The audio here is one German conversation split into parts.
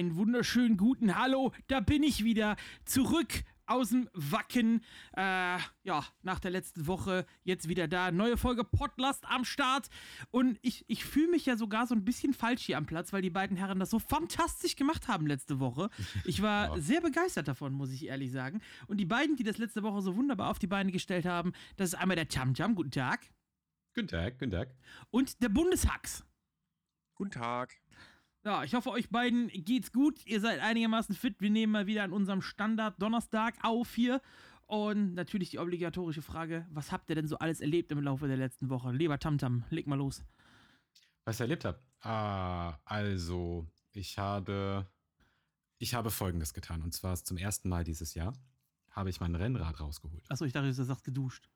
Einen wunderschönen guten Hallo, da bin ich wieder zurück aus dem Wacken. Äh, ja, nach der letzten Woche jetzt wieder da. Neue Folge Podlast am Start. Und ich, ich fühle mich ja sogar so ein bisschen falsch hier am Platz, weil die beiden Herren das so fantastisch gemacht haben letzte Woche. Ich war ja. sehr begeistert davon, muss ich ehrlich sagen. Und die beiden, die das letzte Woche so wunderbar auf die Beine gestellt haben, das ist einmal der Cham Cham. Guten Tag. Guten Tag, guten Tag. Und der Bundeshax. Guten Tag. Ja, ich hoffe, euch beiden geht's gut. Ihr seid einigermaßen fit. Wir nehmen mal wieder an unserem Standard Donnerstag auf hier. Und natürlich die obligatorische Frage: Was habt ihr denn so alles erlebt im Laufe der letzten Woche? Lieber Tamtam, leg mal los. Was ich erlebt habe? Ah, also, ich habe, ich habe Folgendes getan. Und zwar zum ersten Mal dieses Jahr habe ich mein Rennrad rausgeholt. Achso, ich dachte, du sagst geduscht.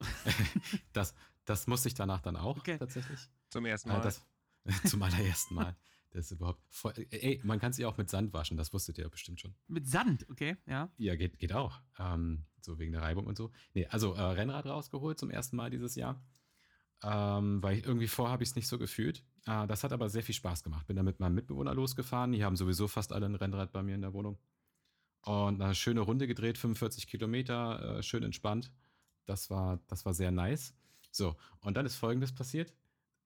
das, das musste ich danach dann auch okay. tatsächlich. Zum ersten Mal. Äh, das, zum allerersten Mal. Das ist überhaupt voll, ey, man kann sich auch mit Sand waschen, das wusstet ihr ja bestimmt schon. Mit Sand, okay, ja. Ja, geht, geht auch. Ähm, so wegen der Reibung und so. Nee, also äh, Rennrad rausgeholt zum ersten Mal dieses Jahr. Ähm, weil ich irgendwie vorher habe ich es nicht so gefühlt. Äh, das hat aber sehr viel Spaß gemacht. Bin da mit meinem Mitbewohner losgefahren. Die haben sowieso fast alle ein Rennrad bei mir in der Wohnung. Und eine schöne Runde gedreht, 45 Kilometer, äh, schön entspannt. Das war, das war sehr nice. So, und dann ist folgendes passiert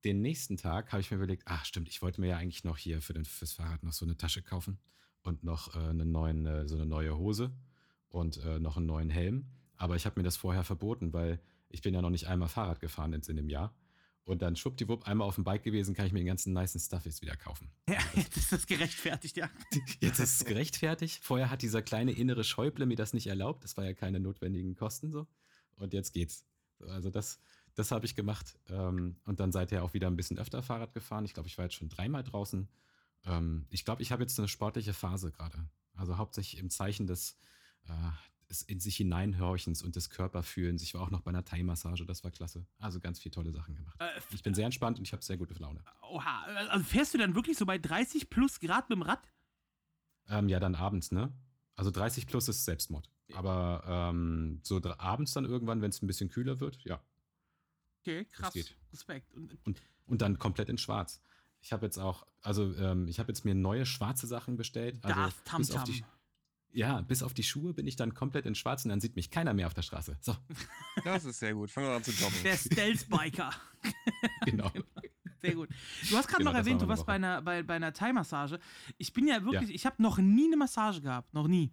den nächsten Tag habe ich mir überlegt, ach stimmt, ich wollte mir ja eigentlich noch hier für den, fürs Fahrrad noch so eine Tasche kaufen und noch äh, eine neuen, äh, so eine neue Hose und äh, noch einen neuen Helm. Aber ich habe mir das vorher verboten, weil ich bin ja noch nicht einmal Fahrrad gefahren in, in dem Jahr. Und dann schwuppdiwupp einmal auf dem Bike gewesen, kann ich mir den ganzen nicen Stuff jetzt wieder kaufen. Ja, jetzt ist das gerechtfertigt, ja. Jetzt ist es gerechtfertigt. Vorher hat dieser kleine innere Schäuble mir das nicht erlaubt. Das war ja keine notwendigen Kosten so. Und jetzt geht's. Also das, das habe ich gemacht ähm, und dann seither auch wieder ein bisschen öfter Fahrrad gefahren. Ich glaube, ich war jetzt schon dreimal draußen. Ähm, ich glaube, ich habe jetzt eine sportliche Phase gerade. Also hauptsächlich im Zeichen des, äh, des in sich hineinhorchens und des Körperfühlens. Ich war auch noch bei einer Thai-Massage, das war klasse. Also ganz viele tolle Sachen gemacht. Äh, ich bin sehr entspannt und ich habe sehr gute Laune. Oha, also fährst du dann wirklich so bei 30 plus Grad mit dem Rad? Ähm, ja, dann abends, ne? Also 30 plus ist Selbstmord. Aber ähm, so abends dann irgendwann, wenn es ein bisschen kühler wird, ja, Okay, krass. Respekt. Und, und, und, dann komplett in schwarz. Ich habe jetzt auch, also ähm, ich habe jetzt mir neue schwarze Sachen bestellt. Also Darth Tam -Tam. Die, ja, bis auf die Schuhe bin ich dann komplett in schwarz und dann sieht mich keiner mehr auf der Straße. So. Das ist sehr gut. Fangen wir an zu joggen. Der Stealth-Biker. genau. Sehr gut. Du hast gerade genau, noch erwähnt, du warst bei einer, bei, bei einer Thai-Massage. Ich bin ja wirklich, ja. ich habe noch nie eine Massage gehabt. Noch nie.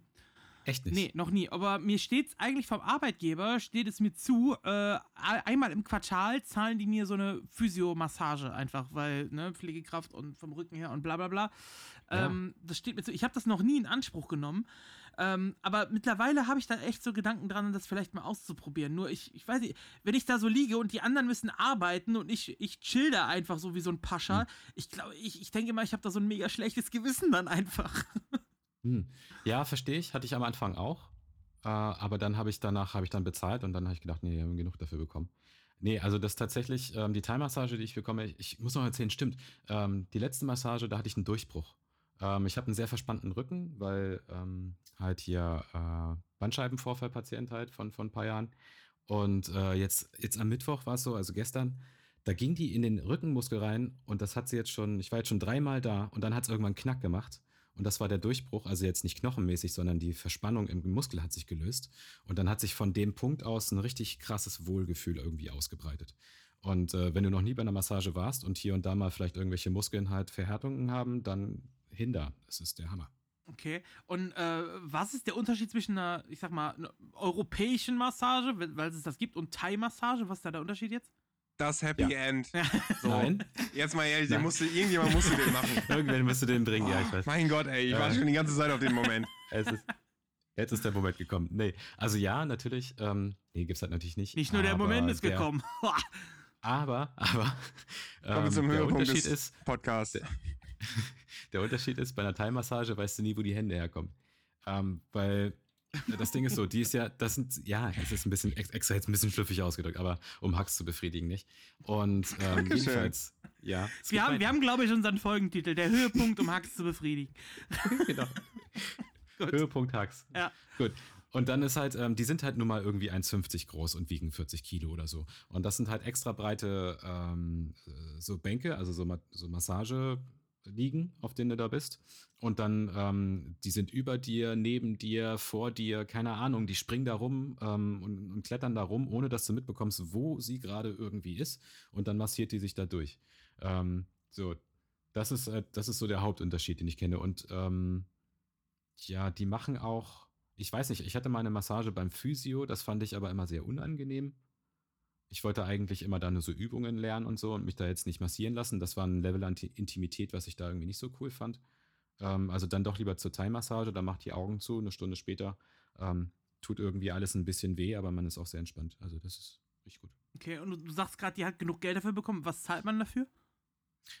Echt nicht? Nee, noch nie. Aber mir steht es eigentlich vom Arbeitgeber, steht es mir zu, äh, einmal im Quartal zahlen die mir so eine Physiomassage einfach, weil, ne, Pflegekraft und vom Rücken her und bla bla bla. Ja. Ähm, das steht mir zu. Ich habe das noch nie in Anspruch genommen. Ähm, aber mittlerweile habe ich da echt so Gedanken dran, das vielleicht mal auszuprobieren. Nur ich, ich weiß nicht, wenn ich da so liege und die anderen müssen arbeiten und ich, ich chill da einfach so wie so ein Pascha, hm. ich glaube, ich, ich denke mal, ich habe da so ein mega schlechtes Gewissen dann einfach. Hm. Ja, verstehe ich. Hatte ich am Anfang auch. Äh, aber dann habe ich danach habe ich dann bezahlt und dann habe ich gedacht, nee, wir haben genug dafür bekommen. Nee, also das tatsächlich, ähm, die Thai-Massage, die ich bekomme, ich, muss noch erzählen, stimmt. Ähm, die letzte Massage, da hatte ich einen Durchbruch. Ähm, ich habe einen sehr verspannten Rücken, weil halt hier äh, Bandscheibenvorfallpatient halt von, von ein paar Jahren. Und äh, jetzt, jetzt am Mittwoch war es so, also gestern, da ging die in den Rückenmuskel rein und das hat sie jetzt schon, ich war jetzt schon dreimal da und dann hat es irgendwann Knack gemacht. Und das war der Durchbruch, also jetzt nicht knochenmäßig, sondern die Verspannung im Muskel hat sich gelöst. Und dann hat sich von dem Punkt aus ein richtig krasses Wohlgefühl irgendwie ausgebreitet. Und äh, wenn du noch nie bei einer Massage warst und hier und da mal vielleicht irgendwelche Muskeln halt Verhärtungen haben, dann hinder. Das ist der Hammer. Okay. Und äh, was ist der Unterschied zwischen einer, ich sag mal, einer europäischen Massage, weil es das gibt, und Thai-Massage? Was ist da der Unterschied jetzt? Das Happy ja. End. So. Nein. Jetzt mal ehrlich, den musste, irgendjemand musste den machen. Irgendwann musste den bringen, oh, ja, ich weiß. Mein Gott, ey, ich ja. warte schon die ganze Zeit auf den Moment. es ist, jetzt ist der Moment gekommen. Nee, also ja, natürlich, ähm, nee, gibt's halt natürlich nicht. Nicht nur der Moment ist der, gekommen. aber, aber, ähm, zum der Unterschied ist, Podcast. Der, der Unterschied ist, bei einer Thai-Massage weißt du nie, wo die Hände herkommen. Ähm, weil das Ding ist so, die ist ja, das sind, ja, es ist ein bisschen extra jetzt ein bisschen schlüffig ausgedrückt, aber um Hacks zu befriedigen, nicht? Und ähm, jedenfalls, ja. Wir haben, wir haben, glaube ich, unseren Folgentitel, der Höhepunkt, um Hacks zu befriedigen. genau. Höhepunkt Hacks. Ja. Gut. Und dann ist halt, ähm, die sind halt nur mal irgendwie 1,50 groß und wiegen 40 Kilo oder so. Und das sind halt extra breite ähm, so Bänke, also so, so Massage. Liegen, auf denen du da bist. Und dann, ähm, die sind über dir, neben dir, vor dir, keine Ahnung, die springen da rum ähm, und, und, klettern da rum, ohne dass du mitbekommst, wo sie gerade irgendwie ist. Und dann massiert die sich da durch. Ähm, so, das ist, äh, das ist so der Hauptunterschied, den ich kenne. Und ähm, ja, die machen auch, ich weiß nicht, ich hatte mal eine Massage beim Physio, das fand ich aber immer sehr unangenehm. Ich wollte eigentlich immer da nur so Übungen lernen und so und mich da jetzt nicht massieren lassen. Das war ein Level an Intimität, was ich da irgendwie nicht so cool fand. Ähm, also dann doch lieber zur Thai-Massage, da macht die Augen zu, eine Stunde später. Ähm, tut irgendwie alles ein bisschen weh, aber man ist auch sehr entspannt. Also das ist richtig gut. Okay, und du sagst gerade, die hat genug Geld dafür bekommen. Was zahlt man dafür?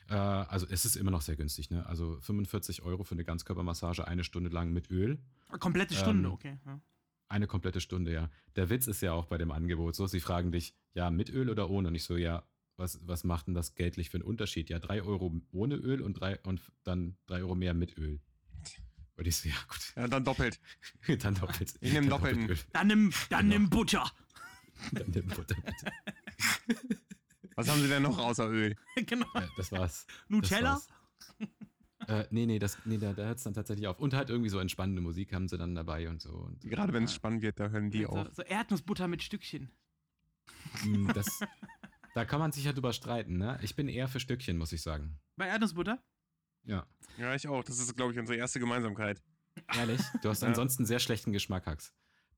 Äh, also es ist immer noch sehr günstig, ne? Also 45 Euro für eine Ganzkörpermassage, eine Stunde lang mit Öl. Komplette Stunde, ähm, okay. Ja. Eine komplette Stunde, ja. Der Witz ist ja auch bei dem Angebot so, sie fragen dich, ja, mit Öl oder ohne? Und ich so, ja, was, was macht denn das geldlich für einen Unterschied? Ja, drei Euro ohne Öl und, drei, und dann drei Euro mehr mit Öl. Und ich so, ja, gut. Ja, dann doppelt. dann doppelt. Ich nehme doppelten. Doppelt dann nimm, dann genau. nimm Butter. dann nimm Butter, bitte. Was haben sie denn noch außer Öl? genau. Ja, das war's. Nutella? Das war's. Äh, nee, nee, das, nee da, da hört es dann tatsächlich auf. Und halt irgendwie so entspannende Musik haben sie dann dabei und so. Und, Gerade wenn es ja. spannend wird, da hören die so, auf. So Erdnussbutter mit Stückchen. Hm, das, da kann man sich ja drüber streiten, ne? Ich bin eher für Stückchen, muss ich sagen. Bei Erdnussbutter? Ja. Ja, ich auch. Das ist, glaube ich, unsere erste Gemeinsamkeit. Ehrlich? Du hast ja. ansonsten sehr schlechten Geschmack, Hax.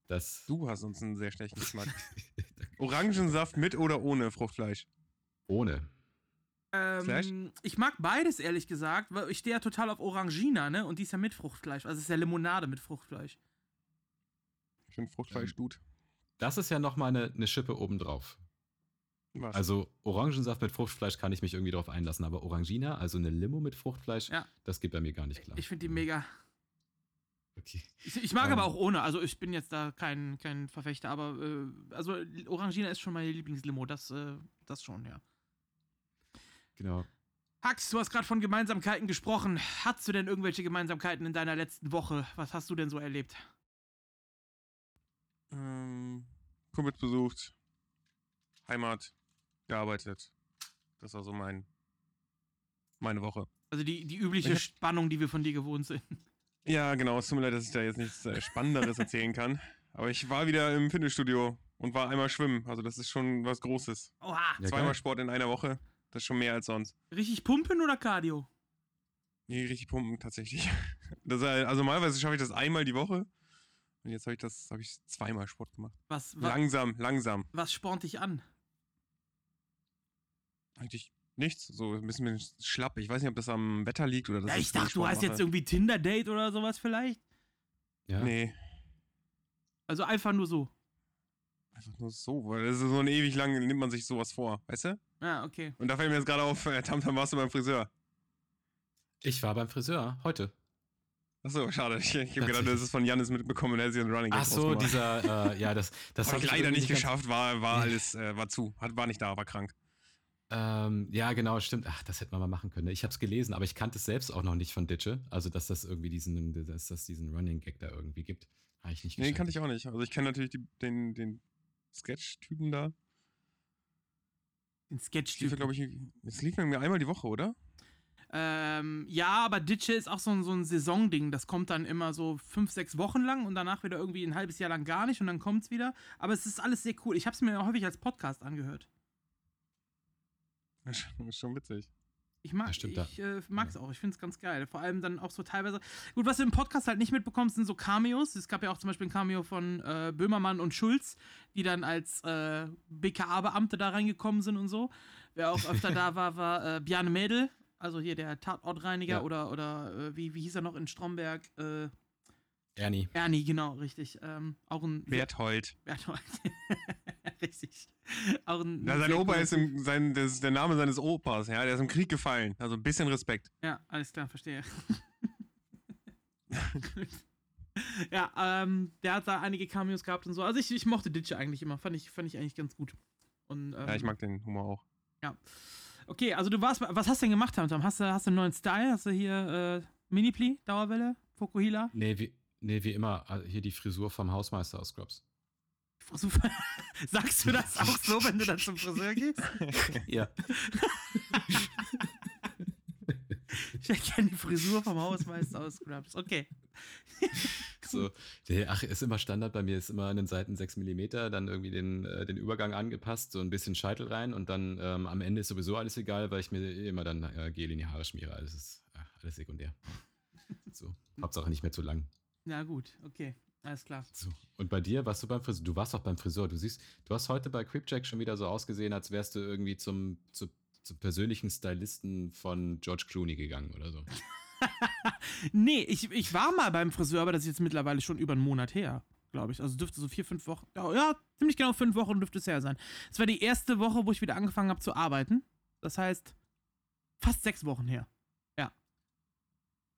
Das du hast uns einen sehr schlechten Geschmack. Orangensaft mit oder ohne Fruchtfleisch? Ohne. Ähm, ich mag beides, ehrlich gesagt, weil ich stehe ja total auf Orangina, ne? Und die ist ja mit Fruchtfleisch. Also es ist ja Limonade mit Fruchtfleisch. Ich finde Fruchtfleisch ähm, gut. Das ist ja nochmal eine, eine Schippe obendrauf. Was? Also Orangensaft mit Fruchtfleisch kann ich mich irgendwie drauf einlassen, aber Orangina, also eine Limo mit Fruchtfleisch, ja. das geht bei mir gar nicht klar. Ich finde die mega. Okay. Ich, ich mag ähm, aber auch ohne, also ich bin jetzt da kein, kein Verfechter, aber äh, also Orangina ist schon meine Lieblingslimo, das, äh, das schon, ja. Genau. Hax, du hast gerade von Gemeinsamkeiten gesprochen. Hattest du denn irgendwelche Gemeinsamkeiten in deiner letzten Woche? Was hast du denn so erlebt? Ähm, Kumpels besucht, Heimat, gearbeitet. Das war so mein, meine Woche. Also die, die übliche hab, Spannung, die wir von dir gewohnt sind. Ja, genau. Es tut mir leid, dass ich da jetzt nichts äh, Spannenderes erzählen kann. Aber ich war wieder im Fitnessstudio und war einmal schwimmen. Also das ist schon was Großes. Oha. Ja, Zweimal geil. Sport in einer Woche. Das ist schon mehr als sonst. Richtig pumpen oder Cardio? Nee, richtig pumpen tatsächlich. Das, also normalerweise schaffe ich das einmal die Woche. Und jetzt habe ich das, habe ich zweimal Sport gemacht. Was, was, langsam, langsam. Was spornt dich an? Eigentlich nichts. So ein bisschen schlapp. Ich weiß nicht, ob das am Wetter liegt oder das. Ja, ich dachte, du hast mache. jetzt irgendwie Tinder-Date oder sowas vielleicht. Ja. Nee. Also einfach nur so. Einfach nur so, weil das ist so ein ewig lang, nimmt man sich sowas vor, weißt du? Ah, okay. Und da fällt mir jetzt gerade auf, äh, Tamtam warst du beim Friseur. Ich war beim Friseur, heute. Achso, schade. Ich, ich habe gedacht, das ist von Janis mitbekommen, er hat sich einen Running Ach so, dieser, äh, ja, das, das habe ich leider nicht geschafft, war, war alles, äh, war zu, hat, war nicht da, war krank. Ähm, ja, genau, stimmt. Ach, das hätte man mal machen können. Ich habe es gelesen, aber ich kannte es selbst auch noch nicht von Ditsche. Also, dass das irgendwie diesen, dass das diesen Running Gag da irgendwie gibt. Habe ich nicht Nee, den kannte ich auch nicht. Also, ich kenne natürlich die, den, den Sketch-Typen da. Den Sketch-Typen? glaube ich, es lief mir einmal die Woche, oder? Ähm, ja, aber Ditsche ist auch so ein, so ein Saisonding. Das kommt dann immer so fünf, sechs Wochen lang und danach wieder irgendwie ein halbes Jahr lang gar nicht und dann kommt es wieder. Aber es ist alles sehr cool. Ich habe es mir häufig als Podcast angehört. Das ist schon witzig. Ich mag es äh, mag's ja. auch. Ich finde es ganz geil. Vor allem dann auch so teilweise. Gut, was du im Podcast halt nicht mitbekommst, sind so Cameos. Es gab ja auch zum Beispiel ein Cameo von äh, Böhmermann und Schulz, die dann als äh, BKA-Beamte da reingekommen sind und so. Wer auch öfter da war, war äh, Bjarne Mädel, also hier der Tatortreiniger ja. oder, oder äh, wie, wie hieß er noch in Stromberg? Äh, Ernie. Ernie, genau, richtig. Ähm, auch ein. Berthold. Berthold. richtig. Auch ein. Ja, sein Opa ist, im, sein, das ist der Name seines Opas, ja. Der ist im Krieg gefallen. Also ein bisschen Respekt. Ja, alles klar, verstehe. ja, ähm, der hat da einige Cameos gehabt und so. Also ich, ich mochte Ditsche eigentlich immer. Fand ich, fand ich eigentlich ganz gut. Und, ähm, ja, ich mag den Humor auch. Ja. Okay, also du warst, was hast du denn gemacht, Tamtam? Hast du, hast du einen neuen Style? Hast du hier äh, Mini-Pli, Dauerwelle, Fokuhila? Nee, wie, Nee, wie immer, äh, hier die Frisur vom Hausmeister aus Scrubs. Sagst du das auch so, wenn du dann zum Friseur gehst? ja. Ich erkenne die Frisur vom Hausmeister aus Scrubs. Okay. So, ach, ist immer Standard bei mir, ist immer an den Seiten 6 mm, dann irgendwie den, äh, den Übergang angepasst, so ein bisschen Scheitel rein und dann ähm, am Ende ist sowieso alles egal, weil ich mir immer dann äh, Gel in die Haare schmiere. Alles ist äh, alles sekundär. So, Hauptsache nicht mehr zu lang. Na gut, okay. Alles klar. So. Und bei dir, warst du beim Friseur? Du warst doch beim Friseur. Du siehst, du hast heute bei Creepjack schon wieder so ausgesehen, als wärst du irgendwie zum, zu, zum persönlichen Stylisten von George Clooney gegangen oder so. nee, ich, ich war mal beim Friseur, aber das ist jetzt mittlerweile schon über einen Monat her, glaube ich. Also dürfte so vier, fünf Wochen, ja, ja, ziemlich genau fünf Wochen dürfte es her sein. Es war die erste Woche, wo ich wieder angefangen habe zu arbeiten. Das heißt, fast sechs Wochen her. Ja.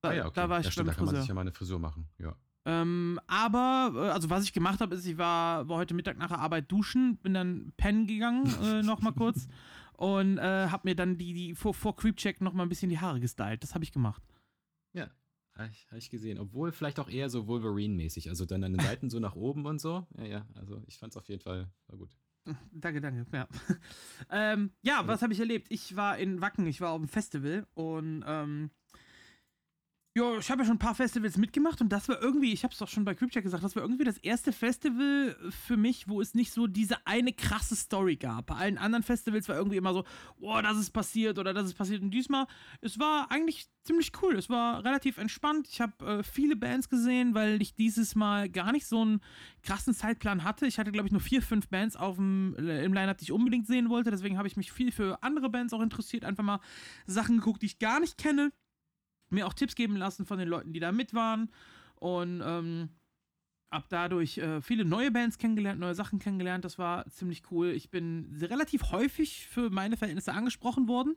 Da, ah ja, okay. da war ich ja, stimmt, beim da kann man Friseur. sich ja mal eine Frisur machen. Ja. Ähm, aber, äh, also was ich gemacht habe, ist, ich war, war heute Mittag nach der Arbeit duschen, bin dann pennen gegangen, äh, nochmal kurz. Und äh, hab mir dann die, die vor, vor Creepcheck nochmal ein bisschen die Haare gestylt. Das habe ich gemacht. Ja, habe ich, hab ich gesehen. Obwohl vielleicht auch eher so Wolverine-mäßig. Also dann an den Seiten so nach oben und so. Ja, ja, also ich fand es auf jeden Fall war gut. Danke, danke. Ja, ähm, ja was habe ich erlebt? Ich war in Wacken, ich war auf dem Festival und ähm, ja, ich habe ja schon ein paar Festivals mitgemacht und das war irgendwie, ich habe es doch schon bei Creepcheck gesagt, das war irgendwie das erste Festival für mich, wo es nicht so diese eine krasse Story gab. Bei allen anderen Festivals war irgendwie immer so, boah, das ist passiert oder das ist passiert. Und diesmal, es war eigentlich ziemlich cool. Es war relativ entspannt. Ich habe äh, viele Bands gesehen, weil ich dieses Mal gar nicht so einen krassen Zeitplan hatte. Ich hatte, glaube ich, nur vier, fünf Bands auf dem, äh, im Line-Up, die ich unbedingt sehen wollte. Deswegen habe ich mich viel für andere Bands auch interessiert. Einfach mal Sachen geguckt, die ich gar nicht kenne mir auch Tipps geben lassen von den Leuten, die da mit waren. Und ähm, hab dadurch äh, viele neue Bands kennengelernt, neue Sachen kennengelernt. Das war ziemlich cool. Ich bin relativ häufig für meine Verhältnisse angesprochen worden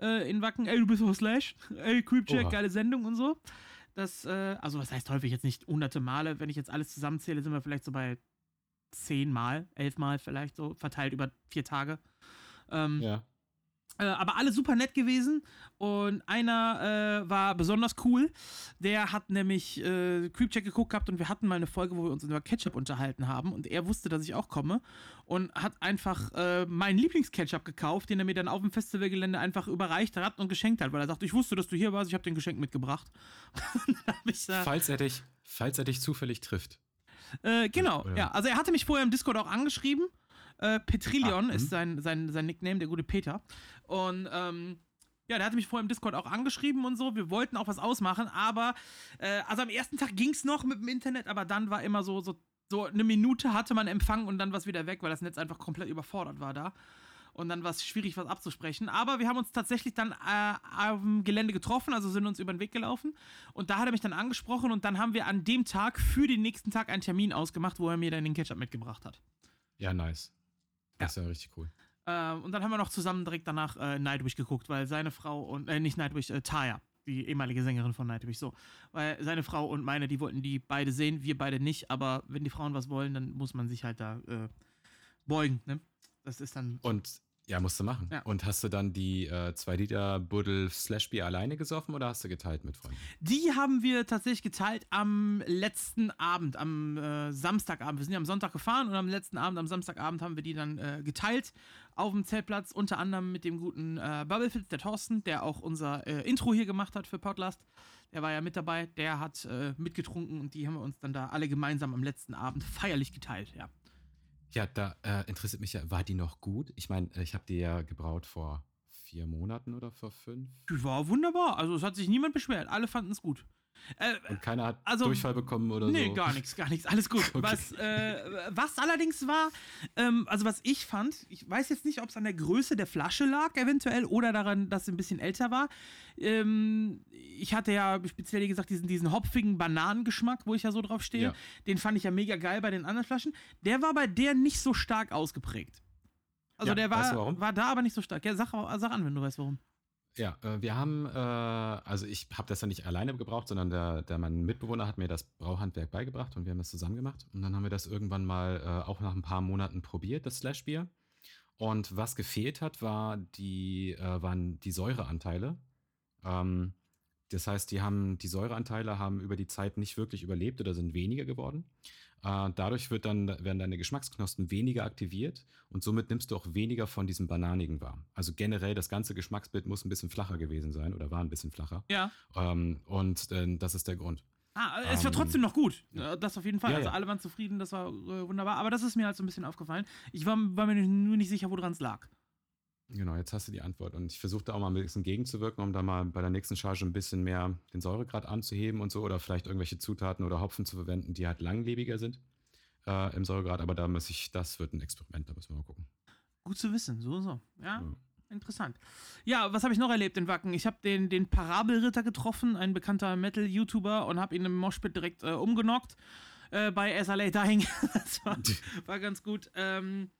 äh, in Wacken. Ey, du bist aus Slash. Ey, Creepcheck, Oha. geile Sendung und so. Das, äh, also was heißt häufig jetzt nicht hunderte Male. Wenn ich jetzt alles zusammenzähle, sind wir vielleicht so bei zehn Mal, elf Mal vielleicht so, verteilt über vier Tage. Ähm, Ja. Äh, aber alle super nett gewesen. Und einer äh, war besonders cool. Der hat nämlich äh, Creepcheck geguckt gehabt und wir hatten mal eine Folge, wo wir uns über Ketchup unterhalten haben. Und er wusste, dass ich auch komme. Und hat einfach äh, meinen Lieblingsketchup gekauft, den er mir dann auf dem Festivalgelände einfach überreicht hat und geschenkt hat. Weil er sagte, ich wusste, dass du hier warst, ich habe den Geschenk mitgebracht. Falls er dich, falls er dich zufällig trifft. äh, genau, ja. Also er hatte mich vorher im Discord auch angeschrieben. Äh, Petrillion Ah, ist hm. sein, sein, sein Nickname, der gute Peter. Und ähm, ja, der hatte mich vorher im Discord auch angeschrieben und so. Wir wollten auch was ausmachen, aber äh, also am ersten Tag ging es noch mit dem Internet, aber dann war immer so, so, so eine Minute hatte man Empfang und dann war es wieder weg, weil das Netz einfach komplett überfordert war da. Und dann war es schwierig, was abzusprechen. Aber wir haben uns tatsächlich dann äh, auf dem Gelände getroffen, also sind uns über den Weg gelaufen. Und da hat er mich dann angesprochen und dann haben wir an dem Tag für den nächsten Tag einen Termin ausgemacht, wo er mir dann den Ketchup mitgebracht hat. Ja, nice. Das ist ja richtig cool. Ähm, und dann haben wir noch zusammen direkt danach äh, Nightwish geguckt, weil seine Frau und, äh, nicht Nightwish, äh, Taya, die ehemalige Sängerin von Nightwish, so. Weil seine Frau und meine, die wollten die beide sehen, wir beide nicht, aber wenn die Frauen was wollen, dann muss man sich halt da äh, beugen, ne? Das ist dann. Und ja, musst du machen. Ja. Und hast du dann die äh, 2 Liter Buddel Slash Bier alleine gesoffen oder hast du geteilt mit Freunden? Die haben wir tatsächlich geteilt am letzten Abend, am äh, Samstagabend. Wir sind ja am Sonntag gefahren und am letzten Abend, am Samstagabend, haben wir die dann äh, geteilt auf dem Zeltplatz. Unter anderem mit dem guten äh, Bubblefitz, der Thorsten, der auch unser äh, Intro hier gemacht hat für Podlast. Der war ja mit dabei, der hat äh, mitgetrunken und die haben wir uns dann da alle gemeinsam am letzten Abend feierlich geteilt, ja. Ja, da äh, interessiert mich ja, war die noch gut? Ich meine, ich habe die ja gebraut vor vier Monaten oder vor fünf. Die war wunderbar. Also es hat sich niemand beschwert. Alle fanden es gut. Äh, Und keiner hat Also, Durchfall bekommen oder nee, so. gar nichts, gar nichts, alles gut. Okay. Was, äh, was allerdings war, ähm, also was ich fand, ich weiß jetzt nicht, ob es an der Größe der Flasche lag, eventuell, oder daran, dass sie ein bisschen älter war. Ähm, ich hatte ja speziell wie gesagt diesen, diesen hopfigen Bananengeschmack, wo ich ja so drauf stehe. Ja. Den fand ich ja mega geil bei den anderen Flaschen. Der war bei der nicht so stark ausgeprägt. Also Ja, der weißt war, du warum? war da aber nicht so stark. Ja, sag, sag an, wenn du weißt, warum. Ja, äh, wir haben, äh, also ich habe das ja nicht alleine gebraucht, sondern der, der mein Mitbewohner hat mir das Brauhandwerk beigebracht und wir haben das zusammen gemacht. Und dann haben wir das irgendwann mal äh, auch nach ein paar Monaten probiert, das Slashbier. Und was gefehlt hat, war die, waren die Säureanteile. Ähm, das heißt, die haben die Säureanteile haben über die Zeit nicht wirklich überlebt oder sind weniger geworden. Äh, dadurch wird dann, werden deine Geschmacksknospen weniger aktiviert und somit nimmst du auch weniger von diesem Bananigen wahr. Also generell das ganze Geschmacksbild muss ein bisschen flacher gewesen sein oder war ein bisschen flacher. Ja. Ähm, und äh, das ist der Grund. Ah, es war Ähm, trotzdem noch gut. Äh, Das auf jeden Fall. Ja, also ja. alle waren zufrieden, das war äh, wunderbar. Aber das ist mir halt so ein bisschen aufgefallen. Ich war, war mir nur nicht sicher, woran es lag. Genau, jetzt hast du die Antwort. Und ich versuche da auch mal ein bisschen gegenzuwirken, um da mal bei der nächsten Charge ein bisschen mehr den Säuregrad anzuheben und so oder vielleicht irgendwelche Zutaten oder Hopfen zu verwenden, die halt langlebiger sind äh, im Säuregrad. Aber da muss ich, das wird ein Experiment, da müssen wir mal gucken. Gut zu wissen, so, so. Ja, Ja. interessant. Ja, was habe ich noch erlebt in Wacken? Ich habe den, den Parabelritter getroffen, ein bekannter Metal-YouTuber, und habe ihn im Moshpit direkt äh, umgenockt äh, bei SLA Dying. das war, war ganz gut. Ähm,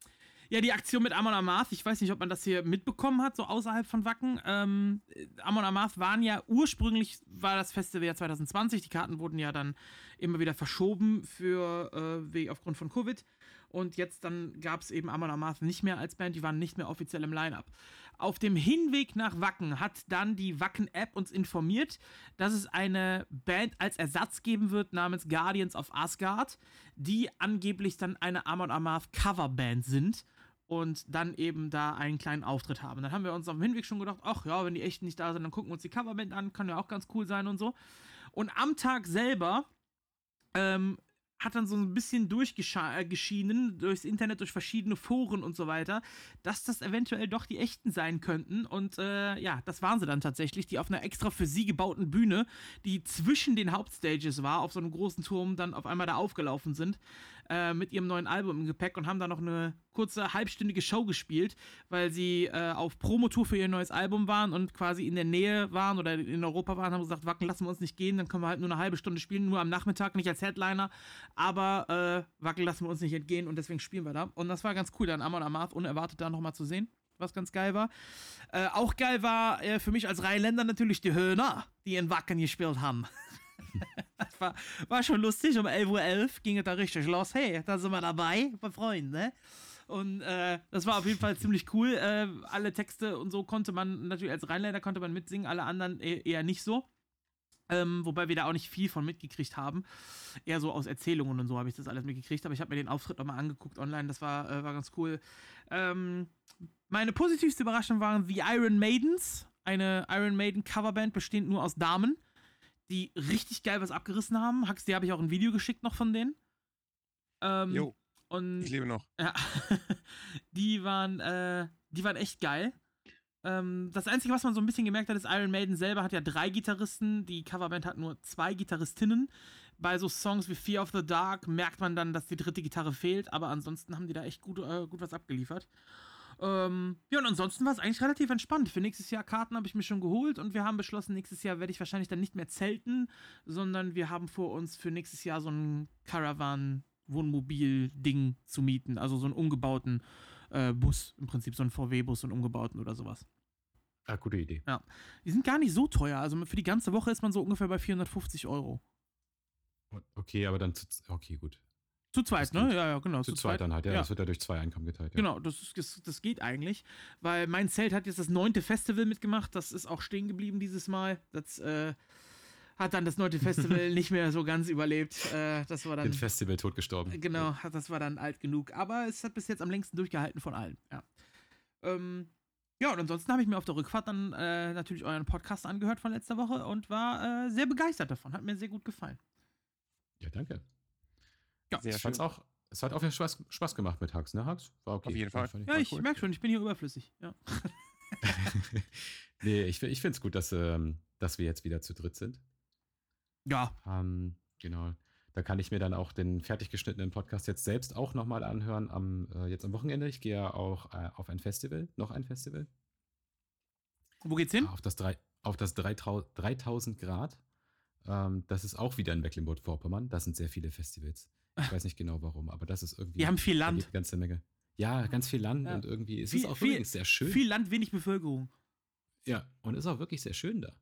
ja, die Aktion mit Amon Amarth, ich weiß nicht, ob man das hier mitbekommen hat, so außerhalb von Wacken. Ähm, Amon Amarth waren ja ursprünglich, war das Festival ja 2020, die Karten wurden ja dann immer wieder verschoben für, äh, aufgrund von Covid. Und jetzt dann gab es eben Amon Amarth nicht mehr als Band, die waren nicht mehr offiziell im Line-Up. Auf dem Hinweg nach Wacken hat dann die Wacken-App uns informiert, dass es eine Band als Ersatz geben wird namens Guardians of Asgard, die angeblich dann eine Amon Amarth Coverband sind und dann eben da einen kleinen Auftritt haben. Dann haben wir uns auf dem Hinweg schon gedacht, ach ja, wenn die echten nicht da sind, dann gucken wir uns die Coverband an, kann ja auch ganz cool sein und so. Und am Tag selber ähm, hat dann so ein bisschen durchgeschienen durchs Internet, durch verschiedene Foren und so weiter, dass das eventuell doch die echten sein könnten. Und äh, ja, das waren sie dann tatsächlich, die auf einer extra für sie gebauten Bühne, die zwischen den Hauptstages war, auf so einem großen Turm, dann auf einmal da aufgelaufen sind äh, mit ihrem neuen Album im Gepäck und haben da noch eine kurze halbstündige Show gespielt, weil sie äh, auf Promotour für ihr neues Album waren und quasi in der Nähe waren oder in Europa waren, haben gesagt, Wacken, lassen wir uns nicht gehen, dann können wir halt nur eine halbe Stunde spielen, nur am Nachmittag, nicht als Headliner, aber äh, Wacken lassen wir uns nicht entgehen und deswegen spielen wir da. Und das war ganz cool, dann Amon Amarth unerwartet da nochmal zu sehen, was ganz geil war. Äh, auch geil war äh, für mich als Rheinländer natürlich die Höhner, die in Wacken gespielt haben. Das war, war schon lustig. Um 11.11 Uhr ging es da richtig los. Hey, da sind wir dabei, bei Freunden, ne? Und äh, das war auf jeden Fall ziemlich cool. Äh, alle Texte und so konnte man, natürlich als Rheinländer konnte man mitsingen, alle anderen e eher nicht so. Ähm, wobei wir da auch nicht viel von mitgekriegt haben. Eher so aus Erzählungen und so habe ich das alles mitgekriegt. Aber ich habe mir den Auftritt nochmal angeguckt online. Das war, äh, war ganz cool. Ähm, meine positivste Überraschung waren The Iron Maidens. Eine Iron Maiden Coverband bestehend nur aus Damen die richtig geil was abgerissen haben. Hax, dir habe ich auch ein Video geschickt noch von denen. Ähm, Jo, und ich lebe noch. ja, die waren, äh, die waren echt geil. Ähm, das Einzige, was man so ein bisschen gemerkt hat, ist, Iron Maiden selber hat ja drei Gitarristen, die Coverband hat nur zwei Gitarristinnen. Bei so Songs wie Fear of the Dark merkt man dann, dass die dritte Gitarre fehlt, aber ansonsten haben die da echt gut, äh, gut was abgeliefert. Ähm, ja, und ansonsten war es eigentlich relativ entspannt. Für nächstes Jahr Karten habe ich mir schon geholt und wir haben beschlossen, nächstes Jahr werde ich wahrscheinlich dann nicht mehr zelten, sondern wir haben vor uns für nächstes Jahr so ein Caravan-Wohnmobil-Ding zu mieten. Also so einen umgebauten äh, Bus, im Prinzip so einen VW-Bus, so einen umgebauten oder sowas. Ah, gute Idee. Die sind gar nicht so teuer. Also für die ganze Woche ist man so ungefähr bei 450 Euro. Okay, aber dann zu, okay, gut. Zu zweit, ne? Ja, ja, genau. Zu, zweit dann halt, ja, ja. Das wird ja durch zwei Einkommen geteilt. Ja. Genau, das, das, das geht eigentlich, weil mein Zelt hat jetzt das neunte Festival mitgemacht, das ist auch stehen geblieben dieses Mal. Das äh, hat dann das neunte Festival nicht mehr so ganz überlebt. Äh, das war dann, Den Festival totgestorben. genau, das war dann alt genug. Aber es hat bis jetzt am längsten durchgehalten von allen, ja. Ähm, ja, und ansonsten habe ich mir auf der Rückfahrt dann äh, natürlich euren Podcast angehört von letzter Woche und war äh, sehr begeistert davon. Hat mir sehr gut gefallen. Ja, danke. Ja, Sehr ich fand's schön. auch, es hat auch wieder Spaß, Spaß gemacht mit Hax, ne, Hax? War okay. Auf jeden Fall. Ja, ich cool. merke schon, ich bin hier überflüssig. Ja. nee, ich, ich finde es gut, dass, ähm, dass wir jetzt wieder zu dritt sind. Ja, Ähm, genau. Da kann ich mir dann auch den fertig geschnittenen Podcast jetzt selbst auch nochmal anhören am, äh, jetzt am Wochenende. Ich gehe ja auch äh, auf ein Festival, noch ein Festival. wo geht's hin? Auf das, drei, auf das 3000 3000 Grad. Ähm, das ist auch wieder in Mecklenburg-Vorpommern. Da sind sehr viele Festivals. Ich weiß nicht genau warum, aber das ist irgendwie. Die haben viel da Land. Eine ganze Menge. Ja, ganz viel Land Ja. und irgendwie. Es Viel- ist auch viel- übrigens sehr schön. Viel Land, wenig Bevölkerung. Ja, und ist auch wirklich sehr schön da.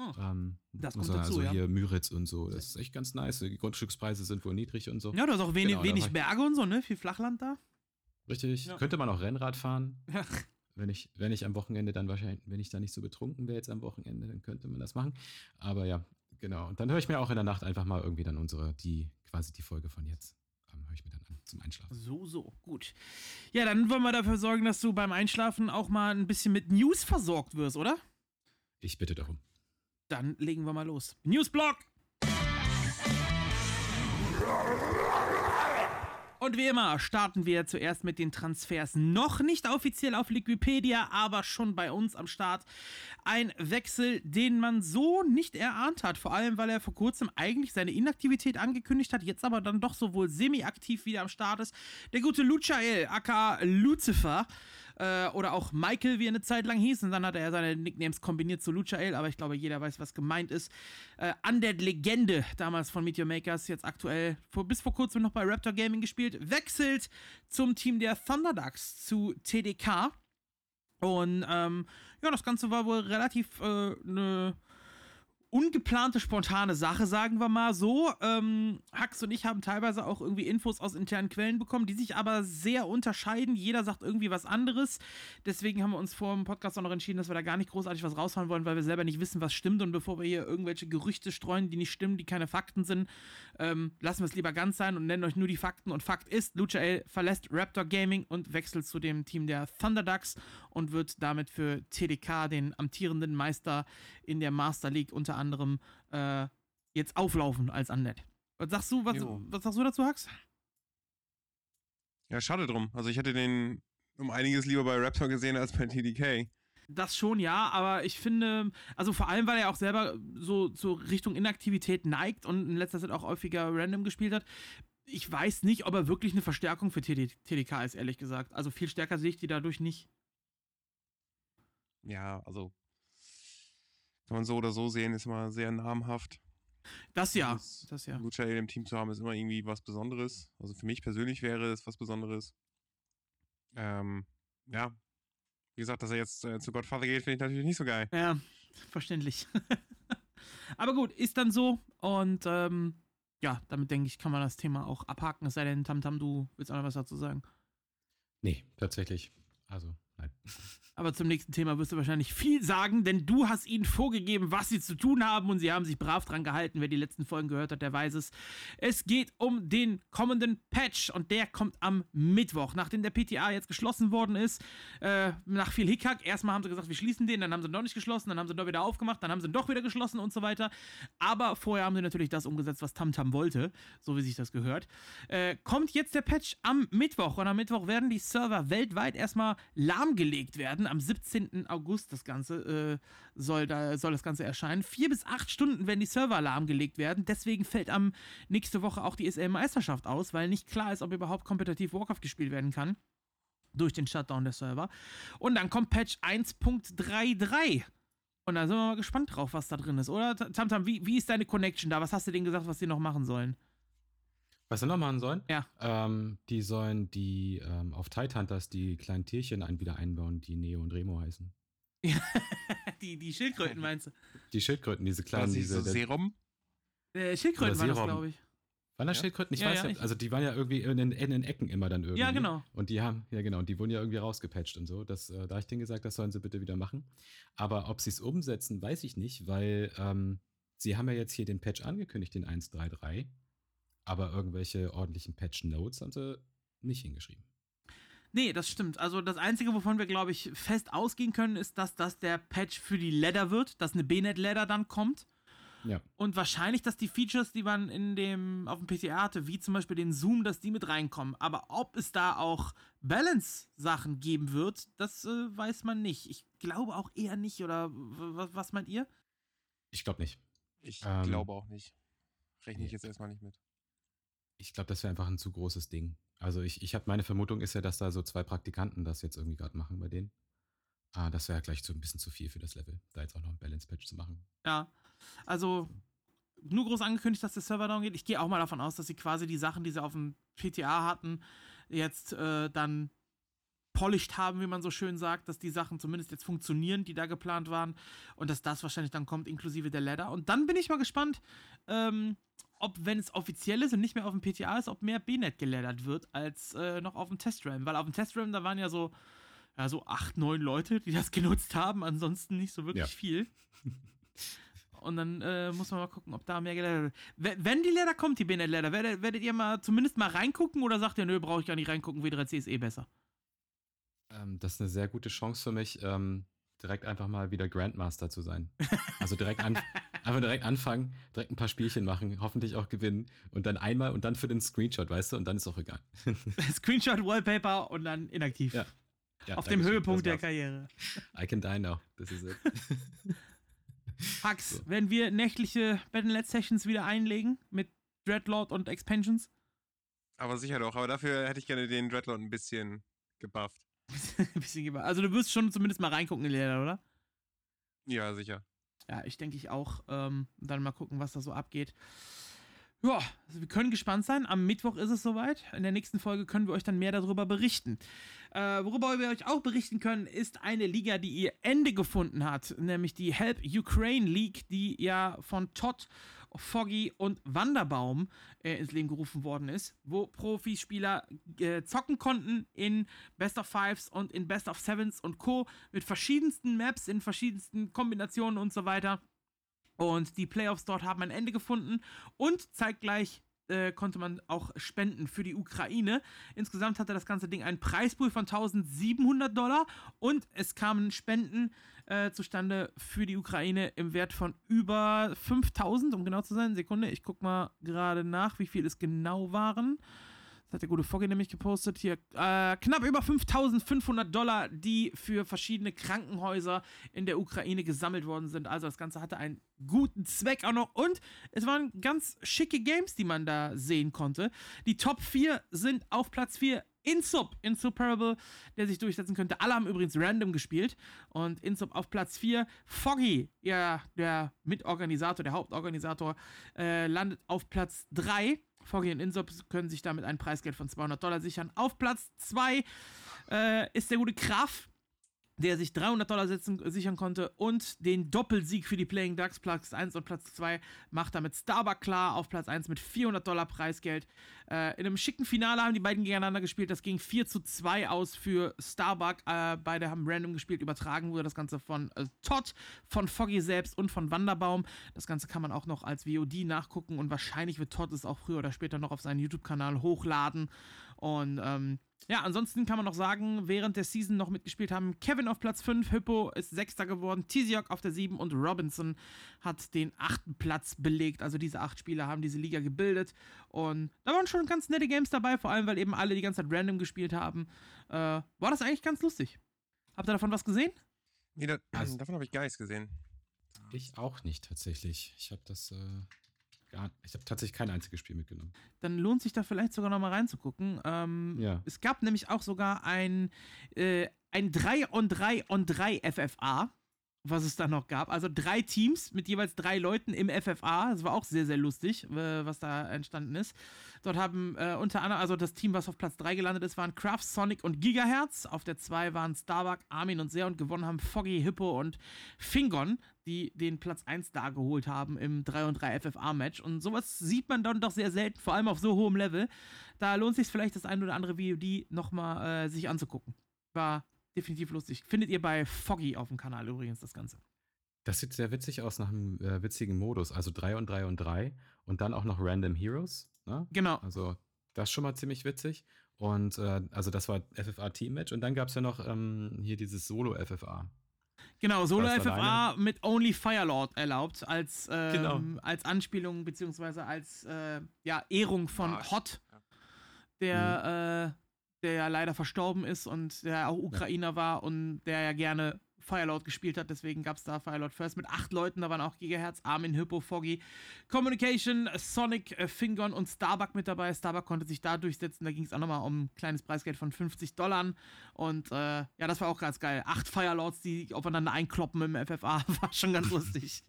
Oh, Ähm, Das muss kommt man dazu, also ja. hier Müritz und so. Das ist echt ganz nice. Die Grundstückspreise sind wohl niedrig und so. Ja, du hast auch wenig, Genau, da wenig Berge und so, ne? Viel Flachland da. Richtig. Ja. Könnte man auch Rennrad fahren. Ja. wenn ich, wenn ich am Wochenende dann wahrscheinlich, wenn ich da nicht so betrunken wäre jetzt am Wochenende, dann könnte man das machen. Aber ja, genau. Und dann höre ich mir auch in der Nacht einfach mal irgendwie dann unsere, die, quasi die Folge von jetzt. Ähm, höre ich mir dann an zum Einschlafen. So, so, gut. Ja, dann wollen wir dafür sorgen, dass du beim Einschlafen auch mal ein bisschen mit News versorgt wirst, oder? Ich bitte darum. Dann legen wir mal los. Newsblock! Und wie immer starten wir zuerst mit den Transfers. Noch nicht offiziell auf Liquipedia, aber schon bei uns am Start. Ein Wechsel, den man so nicht erahnt hat. Vor allem, weil er vor kurzem eigentlich seine Inaktivität angekündigt hat, jetzt aber dann doch sowohl semi-aktiv wieder am Start ist. Der gute Luchael, aka Lucifer, äh, oder auch Michael, wie er eine Zeit lang hieß. Und dann hat er seine Nicknames kombiniert zu Luchael, aber ich glaube, jeder weiß, was gemeint ist. Äh, Undead Legende, damals von Meteor Makers, jetzt aktuell vor, bis vor kurzem noch bei Raptor Gaming gespielt, wechselt zum Team der Thunderducks zu TDK. Und ähm, ja, das Ganze war wohl relativ äh, eine ungeplante, spontane Sache, sagen wir mal so. Ähm, Hax und ich haben teilweise auch irgendwie Infos aus internen Quellen bekommen, die sich aber sehr unterscheiden. Jeder sagt irgendwie was anderes. Deswegen haben wir uns vor dem Podcast auch noch entschieden, dass wir da gar nicht großartig was raushauen wollen, weil wir selber nicht wissen, was stimmt. Und bevor wir hier irgendwelche Gerüchte streuen, die nicht stimmen, die keine Fakten sind, ähm, lassen wir es lieber ganz sein und nennen euch nur die Fakten. Und Fakt ist, Lucha L verlässt Raptor Gaming und wechselt zu dem Team der Thunderducks und wird damit für TDK, den amtierenden Meister in der Master League, unter anderem äh, jetzt auflaufen als Unnet. Was sagst du, was, Jo. was sagst du dazu, Hax? Ja, schade drum. Also ich hätte den um einiges lieber bei Raptor gesehen als bei TDK. Das schon, ja, aber ich finde, also vor allem, weil er auch selber so, so Richtung Inaktivität neigt und in letzter Zeit auch häufiger random gespielt hat. Ich weiß nicht, ob er wirklich eine Verstärkung für TD TDK ist, ehrlich gesagt. Also viel stärker sehe ich die dadurch nicht. Ja, also kann man so oder so sehen, ist immer sehr namhaft. Das ja, Das- das ja. Lucha im Team zu haben, ist immer irgendwie was Besonderes. Also für mich persönlich wäre es was Besonderes. Ähm, ja. Wie gesagt, dass er jetzt äh, zu Godfather geht, finde ich natürlich nicht so geil. Ja, verständlich. aber gut, ist dann so und ähm, ja, damit denke ich, kann man das Thema auch abhaken. Es sei denn, Tamtam, du willst auch noch was dazu sagen. Nee, tatsächlich. Also, nein. Aber zum nächsten Thema wirst du wahrscheinlich viel sagen, denn du hast ihnen vorgegeben, was sie zu tun haben und sie haben sich brav dran gehalten. Wer die letzten Folgen gehört hat, der weiß es. Es geht um den kommenden Patch und der kommt am Mittwoch, nachdem der PTA jetzt geschlossen worden ist. Äh, nach viel Hickhack. Erstmal haben sie gesagt, wir schließen den, dann haben sie noch nicht geschlossen, dann haben sie doch wieder aufgemacht, dann haben sie doch wieder geschlossen und so weiter. Aber vorher haben sie natürlich das umgesetzt, was Tamtam wollte, so wie sich das gehört. Äh, kommt jetzt der Patch am Mittwoch und am Mittwoch werden die Server weltweit erstmal lahmgelegt werden. Am 17. August das Ganze äh, soll, da, soll das Ganze erscheinen. Vier bis acht Stunden werden die Server lahmgelegt werden. Deswegen fällt am nächste Woche auch die SL-Meisterschaft aus, weil nicht klar ist, ob überhaupt kompetitiv Warcraft gespielt werden kann. Durch den Shutdown der Server. Und dann kommt Patch 1.33. Und da sind wir mal gespannt drauf, was da drin ist, oder? Tamtam, wie, wie ist deine Connection da? Was hast du denen gesagt, was sie noch machen sollen? Was sie noch machen sollen? Ja. Ähm, die sollen die ähm, auf Tidehunters die kleinen Tierchen ein, wieder einbauen, die Neo und Remo heißen. die, die Schildkröten meinst du? Die Schildkröten, diese kleinen, diese. so Serum. Äh, Schildkröten Oder waren das, glaube ich. Waren das Ja? Schildkröten? Ich Ja, weiß ja, ja, ich- also die waren ja irgendwie in den, in den Ecken immer dann irgendwie. Ja, genau. Und die haben, ja genau, und die wurden ja irgendwie rausgepatcht und so. Das, äh, da habe ich denen gesagt, das sollen sie bitte wieder machen. Aber ob sie es umsetzen, weiß ich nicht, weil ähm, sie haben ja jetzt hier den Patch angekündigt, den 1.3.3. Aber irgendwelche ordentlichen Patch-Notes haben sie nicht hingeschrieben. Nee, das stimmt. Also das Einzige, wovon wir, glaube ich, fest ausgehen können, ist, dass das der Patch für die Ladder wird, dass eine B-Net-Ladder dann kommt. Ja. Und wahrscheinlich, dass die Features, die man in dem, auf dem PCA hatte, wie zum Beispiel den Zoom, dass die mit reinkommen. Aber ob es da auch Balance-Sachen geben wird, das äh, weiß man nicht. Ich glaube auch eher nicht, oder was, meint ihr? Ich glaube nicht. Ich Ähm, glaube auch nicht. Rechne ich jetzt erstmal nicht mit. Ich glaube, das wäre einfach ein zu großes Ding. Also ich, ich habe meine Vermutung ist ja, dass da so zwei Praktikanten das jetzt irgendwie gerade machen bei denen. Ah, das wäre gleich so ein bisschen zu viel für das Level, da jetzt auch noch ein Balance-Patch zu machen. Ja, also nur groß angekündigt, dass der Server down geht. Ich gehe auch mal davon aus, dass sie quasi die Sachen, die sie auf dem PTA hatten, jetzt äh, dann polished haben, wie man so schön sagt, dass die Sachen zumindest jetzt funktionieren, die da geplant waren und dass das wahrscheinlich dann kommt, inklusive der Ladder. Und dann bin ich mal gespannt, ähm, ob, wenn es offiziell ist und nicht mehr auf dem PTA ist, ob mehr BNet geladdert wird als äh, noch auf dem Testram. Weil auf dem Testram, da waren ja so, ja, so acht, neun Leute, die das genutzt haben, ansonsten nicht so wirklich Ja. viel. Und dann äh, muss man mal gucken, ob da mehr Gelder. Wenn die Leder kommt, die BNet Leder, werdet, werdet ihr mal zumindest mal reingucken oder sagt ihr, nö, brauche ich gar nicht reingucken, W3C ist eh besser? Ähm, das ist eine sehr gute Chance für mich, ähm, direkt einfach mal wieder Grandmaster zu sein. Also direkt an, einfach direkt anfangen, direkt ein paar Spielchen machen, hoffentlich auch gewinnen und dann einmal und dann für den Screenshot, weißt du, und dann ist auch egal. Screenshot, Wallpaper und dann inaktiv. Ja. Ja, Auf dem Höhepunkt der. Karriere. I can die now. Das ist it. Hax, So. wenn wir nächtliche Battle.net Sessions wieder einlegen mit Dreadlord und Expansions. Aber sicher doch. Aber dafür hätte ich gerne den Dreadlord ein bisschen gebufft. Ein bisschen geba- also du wirst schon zumindest mal reingucken in die Leder, oder? Ja, sicher. Ja, ich denke ich auch. Ähm, dann mal gucken, was da so abgeht. Ja, also wir können gespannt sein. Am Mittwoch ist es soweit. In der nächsten Folge können wir euch dann mehr darüber berichten. Äh, worüber wir euch auch berichten können, ist eine Liga, die ihr Ende gefunden hat, nämlich die Help Ukraine League, die ja von Todd, Foggy und Wanderbaum äh, ins Leben gerufen worden ist, wo Profispieler äh, zocken konnten in Best of Fives und in Best of Sevens und Co. mit verschiedensten Maps, in verschiedensten Kombinationen und so weiter. Und die Playoffs dort haben ein Ende gefunden und zeitgleich äh, konnte man auch spenden für die Ukraine. Insgesamt hatte das ganze Ding einen Preispool von 1700 Dollar und es kamen Spenden äh, zustande für die Ukraine im Wert von über 5000, um genau zu sein. Sekunde, ich guck mal gerade nach, wie viel es genau waren. Das hat der gute Foggy nämlich gepostet. Hier äh, knapp über 5500 Dollar, die für verschiedene Krankenhäuser in der Ukraine gesammelt worden sind. Also das Ganze hatte einen guten Zweck auch noch. Und es waren ganz schicke Games, die man da sehen konnte. Die Top 4 sind auf Platz 4 Insub, Insuperable, der sich durchsetzen könnte. Alle haben übrigens random gespielt. Und Insub auf Platz 4. Foggy, ja, der Mitorganisator, der Hauptorganisator, äh, landet auf Platz 3. Foggy und können sich damit ein Preisgeld von 200 Dollar sichern. Auf Platz 2 äh, ist der gute Kraf, der sich 300 Dollar setzen, sichern konnte und den Doppelsieg für die Playing Ducks Platz 1 und Platz 2 macht damit Starbuck klar auf Platz 1 mit 400 Dollar Preisgeld. Äh, in einem schicken Finale haben die beiden gegeneinander gespielt. Das ging 4 zu 2 aus für Starbuck. Äh, beide haben random gespielt. Übertragen wurde das Ganze von äh, Todd, von Foggy selbst und von Wanderbaum. Das Ganze kann man auch noch als VOD nachgucken und wahrscheinlich wird Todd es auch früher oder später noch auf seinen YouTube-Kanal hochladen. Und ähm, ja, ansonsten kann man noch sagen, während der Season noch mitgespielt haben Kevin auf Platz 5, Hippo ist Sechster geworden, Tiziok auf der 7 und Robinson hat den achten Platz belegt. Also diese acht Spieler haben diese Liga gebildet und da waren schon ganz nette Games dabei, vor allem weil eben alle die ganze Zeit random gespielt haben. Äh, war das eigentlich ganz lustig. Habt ihr davon was gesehen? Nee, da, Also- davon habe ich gar nichts gesehen. Ich auch nicht tatsächlich. Ich habe das äh, gar, ich habe tatsächlich kein einziges Spiel mitgenommen. Dann lohnt sich da vielleicht sogar noch mal reinzugucken. Ähm, Ja. Es gab nämlich auch sogar ein, äh, ein 3 on 3 on 3 FFA, was es da noch gab. Also drei Teams mit jeweils drei Leuten im FFA. Das war auch sehr, sehr lustig, äh, was da entstanden ist. Dort haben äh, unter anderem, also das Team, was auf Platz 3 gelandet ist, waren Craft, Sonic und Gigahertz. Auf der 2 waren Starbuck, Armin und Sehr und gewonnen haben Foggy, Hippo und Fingon, die den Platz 1 da geholt haben im 3 und 3 FFA-Match. Und sowas sieht man dann doch sehr selten, vor allem auf so hohem Level. Da lohnt sich vielleicht das ein oder andere VOD nochmal äh, sich anzugucken. War definitiv lustig. Findet ihr bei Foggy auf dem Kanal übrigens das Ganze. Das sieht sehr witzig aus nach einem äh, witzigen Modus. Also 3 und 3 und 3 und dann auch noch Random Heroes. Ne? Genau. Also das ist schon mal ziemlich witzig. Und äh, also das war FFA Team Match und dann gab es ja noch ähm, hier dieses Solo FFA. Genau, Solo FFA mit Only Firelord erlaubt als, ähm, Genau. als Anspielung beziehungsweise als äh, ja, Ehrung von Hot, ja. der, äh, der ja leider verstorben ist und der auch Ukrainer war und der ja gerne Firelord gespielt hat, deswegen gab es da Firelord First mit acht Leuten, da waren auch Gigahertz, Armin, Hippo, Foggy, Communication, Sonic, äh, Fingon und Starbuck mit dabei. Starbuck konnte sich da durchsetzen, da ging es auch nochmal um ein kleines Preisgeld von 50 Dollar und äh, ja, das war auch ganz geil. Acht Firelords, die aufeinander einkloppen im FFA, war schon ganz lustig.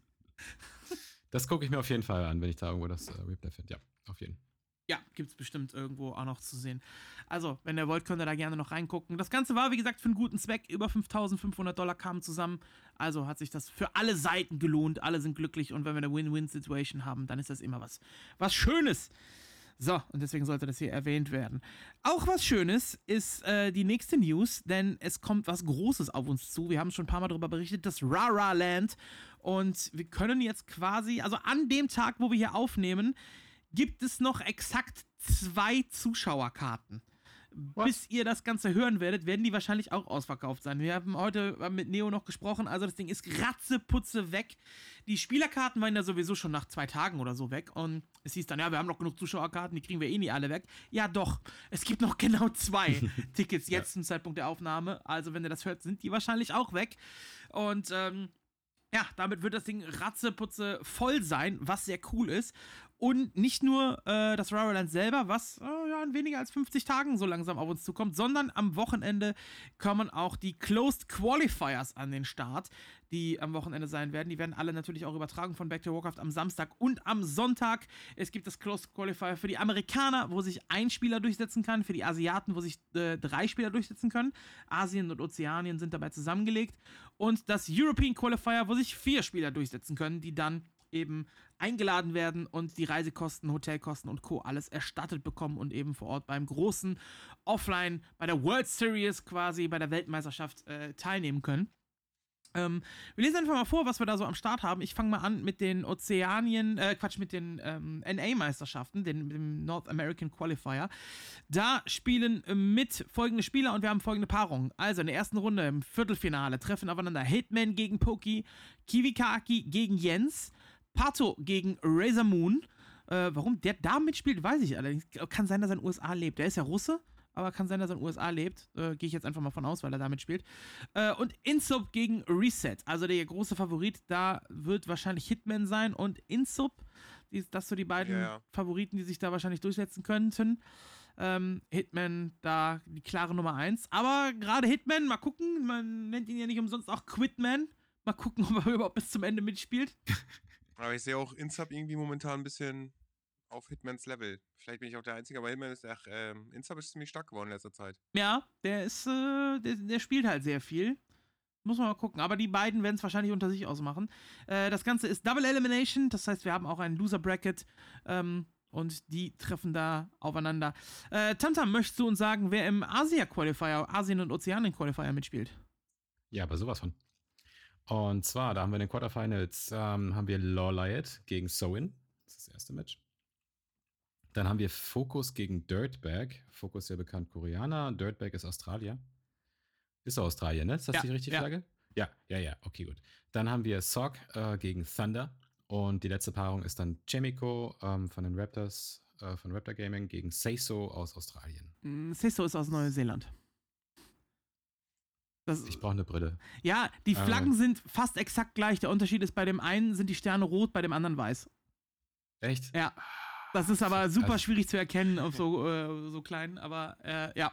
Das gucke ich mir auf jeden Fall an, wenn ich da irgendwo das äh, Replay finde. Ja, auf jeden Fall. Ja, gibt es bestimmt irgendwo auch noch zu sehen. Also, wenn ihr wollt, könnt ihr da gerne noch reingucken. Das Ganze war, wie gesagt, für einen guten Zweck. Über 5500 Dollar kamen zusammen. Also hat sich das für alle Seiten gelohnt. Alle sind glücklich. Und wenn wir eine Win-Win-Situation haben, dann ist das immer was, was Schönes. So, und deswegen sollte das hier erwähnt werden. Auch was Schönes ist äh, die nächste News, denn es kommt was Großes auf uns zu. Wir haben schon ein paar Mal darüber berichtet, das Rara Land. Und wir können jetzt quasi, also an dem Tag, wo wir hier aufnehmen, gibt es noch exakt zwei Zuschauerkarten. What? Bis ihr das Ganze hören werdet, werden die wahrscheinlich auch ausverkauft sein. Wir haben heute mit Neo noch gesprochen, also das Ding ist ratzeputze weg. Die Spielerkarten waren ja sowieso schon nach zwei Tagen oder so weg und es hieß dann, ja, wir haben noch genug Zuschauerkarten, die kriegen wir eh nie alle weg. Ja, doch, es gibt noch genau zwei Tickets jetzt Ja. zum Zeitpunkt der Aufnahme. Also, wenn ihr das hört, sind die wahrscheinlich auch weg. Und ähm, ja, damit wird das Ding ratzeputze voll sein, was sehr cool ist. Und nicht nur äh, das Raraland selber, was äh, ja, in weniger als 50 Tagen so langsam auf uns zukommt, sondern am Wochenende kommen auch die Closed Qualifiers an den Start, die am Wochenende sein werden. Die werden alle natürlich auch übertragen von Back to Warcraft am Samstag und am Sonntag. Es gibt das Closed Qualifier für die Amerikaner, wo sich ein Spieler durchsetzen kann, für die Asiaten, wo sich äh, drei Spieler durchsetzen können. Asien und Ozeanien sind dabei zusammengelegt. Und das European Qualifier, wo sich vier Spieler durchsetzen können, die dann eben eingeladen werden und die Reisekosten, Hotelkosten und Co. alles erstattet bekommen und eben vor Ort beim großen Offline, bei der World Series quasi, bei der Weltmeisterschaft äh, teilnehmen können. Ähm, wir lesen einfach mal vor, was wir da so am Start haben. Ich fange mal an mit den Ozeanien, äh, Quatsch, mit den ähm, NA-Meisterschaften, den, dem North American Qualifier. Da spielen äh, mit folgende Spieler und wir haben folgende Paarungen. Also in der ersten Runde im Viertelfinale treffen aufeinander Hitman gegen Poki, Kiwikaki gegen Jens, Pato gegen Razor Moon. Äh, warum der da mitspielt, weiß ich allerdings. Kann sein, dass er in den USA lebt. Der ist ja Russe, aber kann sein, dass er in den USA lebt. Äh, Gehe ich jetzt einfach mal von aus, weil er da mitspielt. Äh, und Insub gegen Reset. Also der große Favorit, da wird wahrscheinlich Hitman sein und Insub. Das so die beiden ja. Favoriten, die sich da wahrscheinlich durchsetzen könnten. Ähm, Hitman da die klare Nummer 1. Aber gerade Hitman, mal gucken, man nennt ihn ja nicht umsonst auch Quitman. Mal gucken, ob er überhaupt bis zum Ende mitspielt. Aber ich sehe auch Insub irgendwie momentan ein bisschen auf Hitmans Level. Vielleicht bin ich auch der Einzige, aber Hitman ist, ach, ähm, Insub ist ziemlich stark geworden in letzter Zeit. Ja, der ist, äh, der, der spielt halt sehr viel. Muss man mal gucken. Aber die beiden werden es wahrscheinlich unter sich ausmachen. Äh, das Ganze ist Double Elimination, das heißt, wir haben auch ein Loser Bracket. Ähm, und die treffen da aufeinander. Äh, Tamtam, möchtest du uns sagen, wer im Asia-Qualifier, Asien- und Ozeanien-Qualifier mitspielt? Ja, aber sowas von. Und zwar, da haben wir in den Quarterfinals, ähm, haben wir Lawliot gegen Soin. Das ist das erste Match. Dann haben wir Focus gegen Dirtbag. Focus ist ja bekannt Koreaner, Dirtbag ist Australier. Ist Australien, ne? Ist das Ja, die richtige ja. Frage? Ja, ja, ja, okay, gut. Dann haben wir Sock äh, gegen Thunder. Und die letzte Paarung ist dann Chemico ähm, von den Raptors, äh, von Raptor Gaming gegen Seiso aus Australien. Mm, Sesto ist aus Neuseeland. Das, Ich brauche eine Brille. ja, die Ähm. Flaggen sind fast exakt gleich. Der Unterschied ist, bei dem einen sind die Sterne rot, bei dem anderen weiß. Echt? Ja. Das ist aber super Also- schwierig zu erkennen auf so, äh, so klein, aber äh, ja.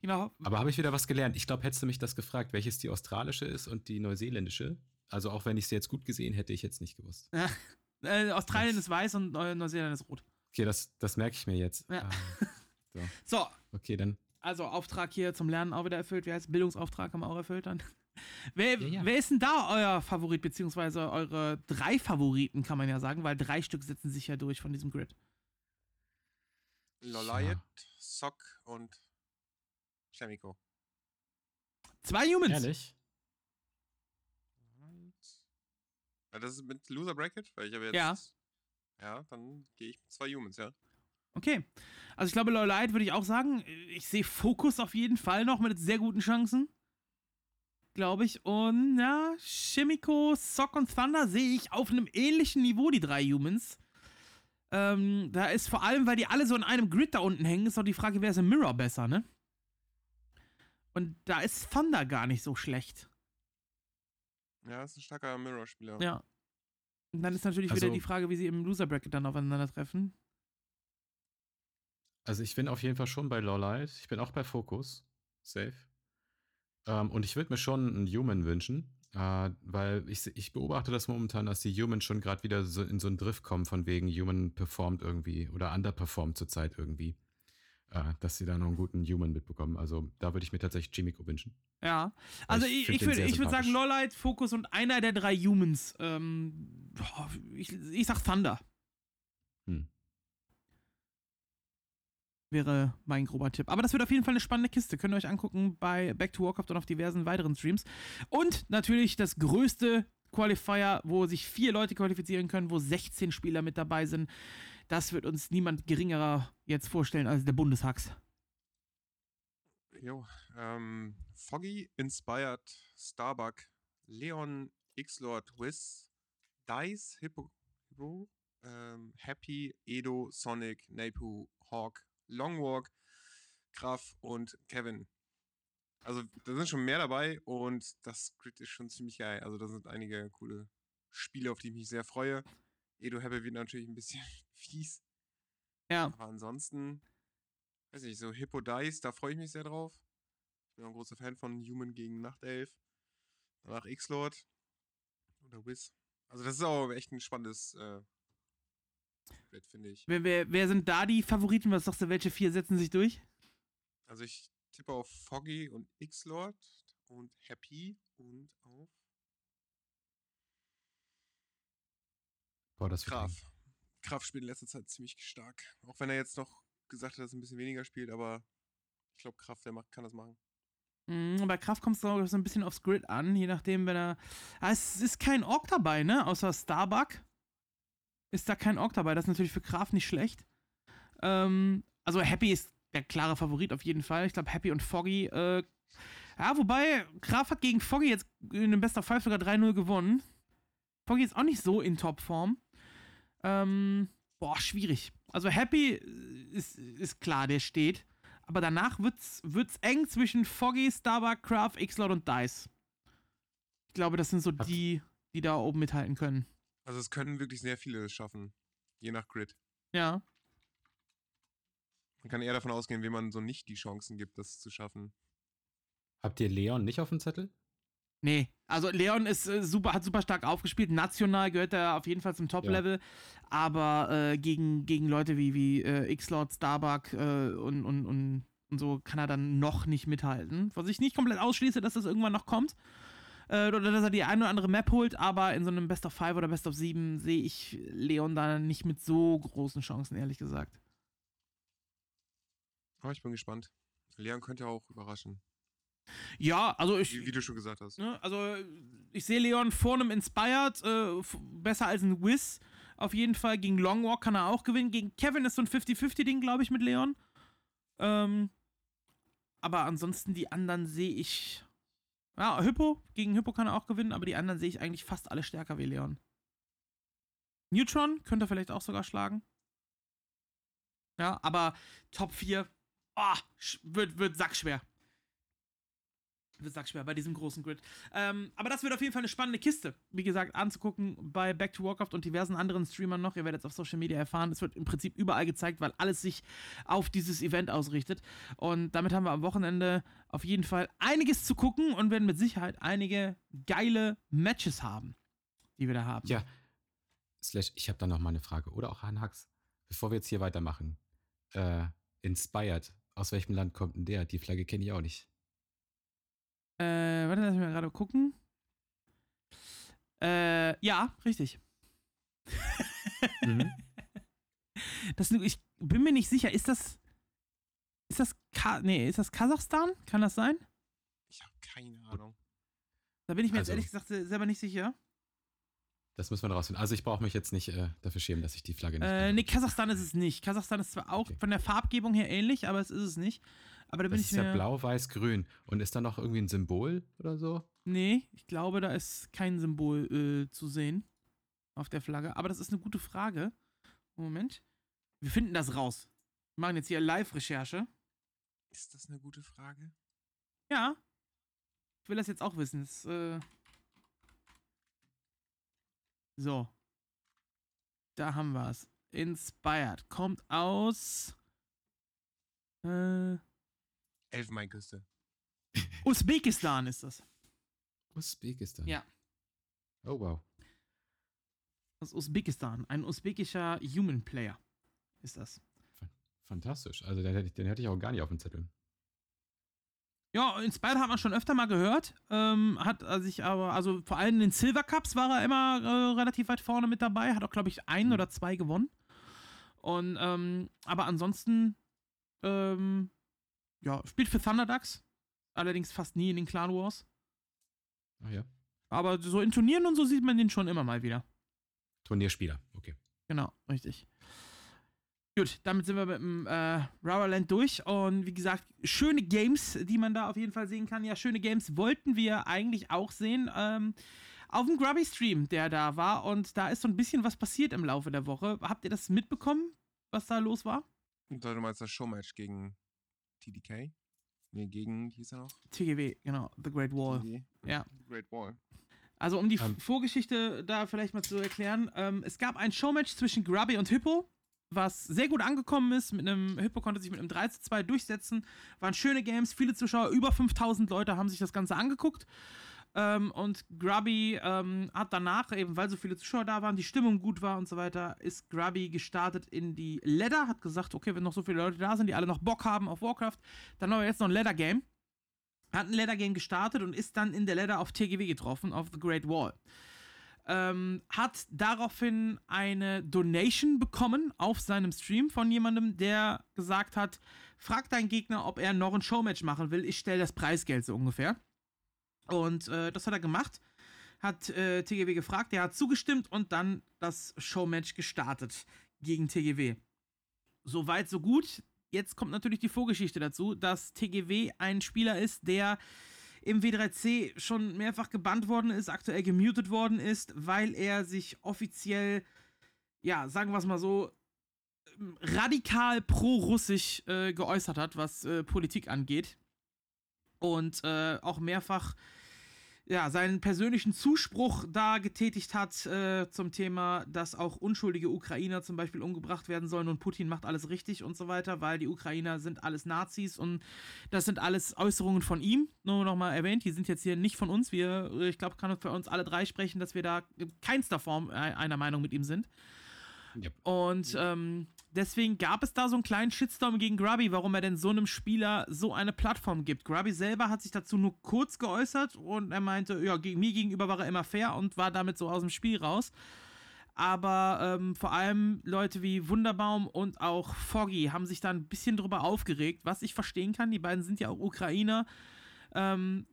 Genau. Aber habe ich wieder was gelernt? Ich glaube, hättest du mich das gefragt, welches die australische ist und die neuseeländische. Also auch wenn ich sie jetzt gut gesehen hätte, ich jetzt nicht gewusst. Äh, Australien Das- ist weiß und Neu Neuseeland ist rot. Okay, das, das merke ich mir jetzt. Ja. Ähm, So, okay, dann. Also Auftrag hier zum Lernen auch wieder erfüllt. Wie heißt Bildungsauftrag haben wir auch erfüllt dann. Wer, Ja, ja. wer ist denn da euer Favorit, beziehungsweise eure drei Favoriten, kann man ja sagen, weil drei Stück setzen sich ja durch von diesem Grid. Loliot, Sock und Chemico. Zwei Humans. Ehrlich? Ja, das ist mit Loser Bracket, weil ich habe jetzt. Ja. Ja, dann gehe ich mit zwei Humans, ja. Okay. Also ich glaube, Lowlight würde ich auch sagen. Ich sehe Fokus auf jeden Fall noch mit sehr guten Chancen. Glaube ich. Und ja, Shimiko, Sock und Thunder sehe ich auf einem ähnlichen Niveau, die drei Humans. Ähm, da ist vor allem, weil die alle so in einem Grid da unten hängen, ist doch die Frage, wer ist im Mirror besser, ne? Und da ist Thunder gar nicht so schlecht. Ja, ist ein starker Mirror-Spieler. Ja. Und dann ist natürlich wieder Also- die Frage, wie sie im Loser Bracket dann aufeinandertreffen. Also ich bin auf jeden Fall schon bei Lowlight. Ich bin auch bei Focus. Safe. Ähm, und ich würde mir schon einen Human wünschen. Äh, weil ich, ich beobachte das momentan, dass die Humans schon gerade wieder so in so einen Drift kommen, von wegen Human performt irgendwie oder underperformt zurzeit irgendwie. Äh, dass sie da noch einen guten Human mitbekommen. Also da würde ich mir tatsächlich Chimico wünschen. Ja, also ich ich, ich würde würd sagen. Lowlight, Focus und einer der drei Humans. Ähm, ich, ich sag Thunder. Hm. Wäre mein grober Tipp. Aber das wird auf jeden Fall eine spannende Kiste. Könnt ihr euch angucken bei Back to Warcraft und auf diversen weiteren Streams. Und natürlich das größte Qualifier, wo sich vier Leute qualifizieren können, wo 16 Spieler mit dabei sind. Das wird uns niemand geringerer jetzt vorstellen als der Bundeshax. Jo, ähm, Foggy, Inspired, Starbuck, Leon, X-Lord, Wiz, Dice, Hippo, Hippo ähm, Happy, Edo, Sonic, Napu, Hawk, Longwalk, Graf und Kevin. Also da sind schon mehr dabei und das Grid ist schon ziemlich geil. Also da sind einige coole Spiele, auf die ich mich sehr freue. Edo Happy wird natürlich ein bisschen fies. Ja. Aber ansonsten, weiß nicht, so Hippo Dice, da freue ich mich sehr drauf. Ich bin auch ein großer Fan von Human gegen Nachtelf. Danach X-Lord oder Wiz. Also das ist auch echt ein spannendes äh, Grid, finde ich. Wer, wer, wer sind da die Favoriten? Was sagst du, welche vier setzen sich durch? Also ich tippe auf Foggy und X-Lord und Happy und auf Boah, das. Graf. Graf spielt in letzter Zeit ziemlich stark. Auch wenn er jetzt noch gesagt hat, dass er ein bisschen weniger spielt, aber ich glaube, Graf, der macht, kann das machen. Mm, Bei Kraft kommt es so ein bisschen aufs Grid an, je nachdem, wenn er. Ah, es ist kein Ork dabei, ne? Außer Starbuck. Ist da kein Ork dabei. Das ist natürlich für Kraft nicht schlecht. Ähm, also Happy ist der klare Favorit auf jeden Fall. Ich glaube, Happy und Foggy. Äh, ja, wobei, Kraft hat gegen Foggy jetzt in dem Best of Five sogar 3-0 gewonnen. Foggy ist auch nicht so in Topform. Ähm, boah, schwierig. Also Happy ist, ist klar, der steht. Aber danach wird's, wird's eng zwischen Foggy, Starbuck, Kraft, X-Lord und Dice. Ich glaube, das sind so die, die da oben mithalten können. Also es können wirklich sehr viele es schaffen. Je nach Grid. Ja. Man kann eher davon ausgehen, wem man so nicht die Chancen gibt, das zu schaffen. Habt ihr Leon nicht auf dem Zettel? Nee, also Leon ist äh, super, hat super stark aufgespielt. National gehört er auf jeden Fall zum Top-Level. Aber äh, gegen, gegen Leute wie, wie äh, X-Lord, Starbuck äh, und, und, und, und so kann er dann noch nicht mithalten. Was ich nicht komplett ausschließe, dass das irgendwann noch kommt. Äh, oder dass er die eine oder andere Map holt, aber in so einem Best of Five oder Best of 7 sehe ich Leon da nicht mit so großen Chancen, ehrlich gesagt. Aber ich bin gespannt. Leon könnte auch überraschen. Ja, also ich. Wie, wie du schon gesagt hast. Ne? Also, ich sehe Leon vor einem Inspired äh, besser als ein Wiz. Auf jeden Fall. Gegen Longwalk kann er auch gewinnen. Gegen Kevin ist so ein 50-50-Ding, glaube ich, mit Leon. Ähm, aber ansonsten die anderen sehe ich. Ja, Hippo. Gegen Hippo kann er auch gewinnen, aber die anderen sehe ich eigentlich fast alle stärker wie Leon. Neutron könnte er vielleicht auch sogar schlagen. Ja, aber Top 4 ah, sch- wird, wird sackschwer. Wird sackschwer bei diesem großen Grid. Ähm, aber das wird auf jeden Fall eine spannende Kiste, wie gesagt, anzugucken bei Back to Warcraft und diversen anderen Streamern noch. Ihr werdet es auf Social Media erfahren. Es wird im Prinzip überall gezeigt, weil alles sich auf dieses Event ausrichtet. Und damit haben wir am Wochenende auf jeden Fall einiges zu gucken und werden mit Sicherheit einige geile Matches haben, die wir da haben. Ja. Slash, ich habe da noch mal eine Frage. Oder auch an Hax. Bevor wir jetzt hier weitermachen. Äh, Inspired. Aus welchem Land kommt denn der? Die Flagge kenne ich auch nicht. Äh, warte, lass mich mal gerade gucken. Äh, ja, richtig. Mhm. Das, ich bin mir nicht sicher, ist das. Ist das. Ka nee, ist das Kasachstan? Kann das sein? Ich habe keine Ahnung. Da bin ich mir Also- jetzt ehrlich gesagt se- selber nicht sicher. Das müssen wir rausfinden. Also ich brauche mich jetzt nicht äh, dafür schämen, dass ich die Flagge nicht Äh, nee, Kasachstan ist es nicht. Kasachstan ist zwar auch Okay. von der Farbgebung her ähnlich, aber es ist es nicht. Aber da bin Das ich ist mir. ja blau, weiß, grün. Und ist da noch irgendwie ein Symbol oder so? Nee, ich glaube, da ist kein Symbol äh, zu sehen auf der Flagge. Aber das ist eine gute Frage. Moment. Wir finden das raus. Wir machen jetzt hier Live-Recherche. Ist das eine gute Frage? Ja. Ich will das jetzt auch wissen. Das, äh so. Da haben wir es. Inspired. Kommt aus. Äh, Elfenbeinküste. Usbekistan ist das. Usbekistan. Ja. Oh, wow. Aus Usbekistan. Ein usbekischer Human Player ist das. Fantastisch. Also den hätte, ich, den hätte ich auch gar nicht auf dem Zettel. Ja, Inspired hat man schon öfter mal gehört. Ähm, hat er sich aber, also vor allem in den Silver Cups war er immer äh, relativ weit vorne mit dabei. Hat auch, glaube ich, einen Mhm. oder zwei gewonnen. Und, ähm, aber ansonsten Ähm, ja, spielt für Thunderducks. Allerdings fast nie in den Clan Wars. Ach ja. Aber so in Turnieren und so sieht man den schon immer mal wieder. Turnierspieler, okay. Genau, richtig. Gut, damit sind wir mit dem äh, Rubberland durch. Und wie gesagt, schöne Games, die man da auf jeden Fall sehen kann. Ja, schöne Games wollten wir eigentlich auch sehen. Ähm, auf dem Grubby-Stream, der da war. Und da ist so ein bisschen was passiert im Laufe der Woche. Habt ihr das mitbekommen, was da los war? Du meinst das Showmatch gegen TDK? Nee, gegen, wie hieß er noch? TGW, genau, The Great Wall. TGW. Ja. Great Wall. Also um die Ähm. Vorgeschichte da vielleicht mal zu erklären, ähm, es gab ein Showmatch zwischen Grubby und Hippo, was sehr gut angekommen ist. Mit einem Hippo konnte sich mit einem 3 zu 2 durchsetzen. Waren schöne Games, viele Zuschauer, über 5000 Leute haben sich das Ganze angeguckt. Ähm, und Grubby ähm, hat danach, eben weil so viele Zuschauer da waren, die Stimmung gut war und so weiter, ist Grubby gestartet in die Ladder, hat gesagt, okay, wenn noch so viele Leute da sind, die alle noch Bock haben auf Warcraft, dann machen wir jetzt noch ein Ladder-Game hat ein Ladder Game gestartet und ist dann in der Ladder auf TGW getroffen, auf The Great Wall. Ähm, hat daraufhin eine Donation bekommen auf seinem Stream von jemandem, der gesagt hat: Frag deinen Gegner, ob er noch ein Showmatch machen will. Ich stelle das Preisgeld so ungefähr. Und äh, das hat er gemacht. Hat äh, TGW gefragt, der hat zugestimmt und dann das Showmatch gestartet gegen TGW. Soweit, so gut. Jetzt kommt natürlich die Vorgeschichte dazu, dass TGW ein Spieler ist, der im W3C schon mehrfach gebannt worden ist, aktuell gemutet worden ist, weil er sich offiziell, ja, sagen wir es mal so, ähm, radikal pro-russisch äh, geäußert hat, was äh, Politik angeht. Und äh, auch mehrfach ja, seinen persönlichen Zuspruch da getätigt hat äh, zum Thema, dass auch unschuldige Ukrainer zum Beispiel umgebracht werden sollen und Putin macht alles richtig und so weiter, weil die Ukrainer sind alles Nazis und das sind alles Äußerungen von ihm. Nur nochmal erwähnt, die sind jetzt hier nicht von uns. Wir, ich glaube, kann für uns alle drei sprechen, dass wir da in keinster Form äh, einer Meinung mit ihm sind. Ja. Und ähm, deswegen gab es da so einen kleinen Shitstorm gegen Grubby, warum er denn so einem Spieler so eine Plattform gibt. Grubby selber hat sich dazu nur kurz geäußert und er meinte, ja, gegen, mir gegenüber war er immer fair und war damit so aus dem Spiel raus. Aber ähm, vor allem Leute wie Wunderbaum und auch Foggy haben sich da ein bisschen drüber aufgeregt, was ich verstehen kann. Die beiden sind ja auch Ukrainer. Ähm,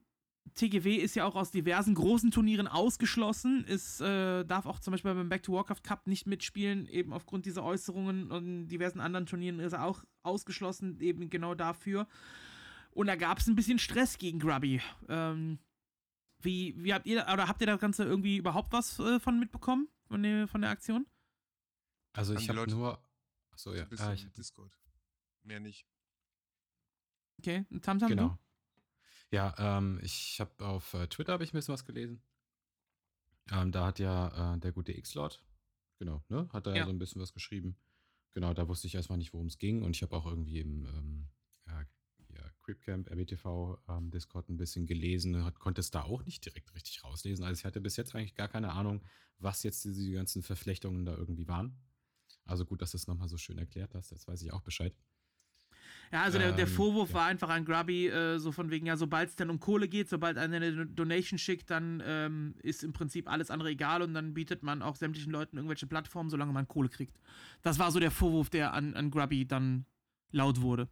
TGW ist ja auch aus diversen großen Turnieren ausgeschlossen, ist, äh, darf auch zum Beispiel beim Back to Warcraft Cup nicht mitspielen, eben aufgrund dieser Äußerungen und diversen anderen Turnieren ist er auch ausgeschlossen, eben genau dafür. Und da gab es ein bisschen Stress gegen Grubby. Ähm, wie, wie habt ihr, oder habt ihr das Ganze irgendwie überhaupt was äh, von mitbekommen, von der, von der Aktion? Also ich habe nur. Achso, ja. Ah, ich hab, Discord. Mehr nicht. Okay, Tamtam, genau. du? Ja, ähm, ich habe auf äh, Twitter habe ich ein bisschen was gelesen. Ähm, da hat ja äh, der gute X-Lord, genau, ne, hat da ja. Ja. so ein bisschen was geschrieben. Genau, da wusste ich erstmal nicht, worum es ging. Und ich habe auch irgendwie im ähm, ja, ja, Creepcamp, RBTV ähm, Discord ein bisschen gelesen, hat, konnte es da auch nicht direkt richtig rauslesen. Also ich hatte bis jetzt eigentlich gar keine Ahnung, was jetzt diese ganzen Verflechtungen da irgendwie waren. Also gut, dass du es nochmal so schön erklärt hast. Jetzt weiß ich auch Bescheid. Ja, also der, der Ähm, Vorwurf ja. war einfach an Grubby, äh, so von wegen, ja, sobald es dann um Kohle geht, sobald einer eine Donation schickt, dann ähm, ist im Prinzip alles andere egal und dann bietet man auch sämtlichen Leuten irgendwelche Plattformen, solange man Kohle kriegt. Das war so der Vorwurf, der an, an Grubby dann laut wurde.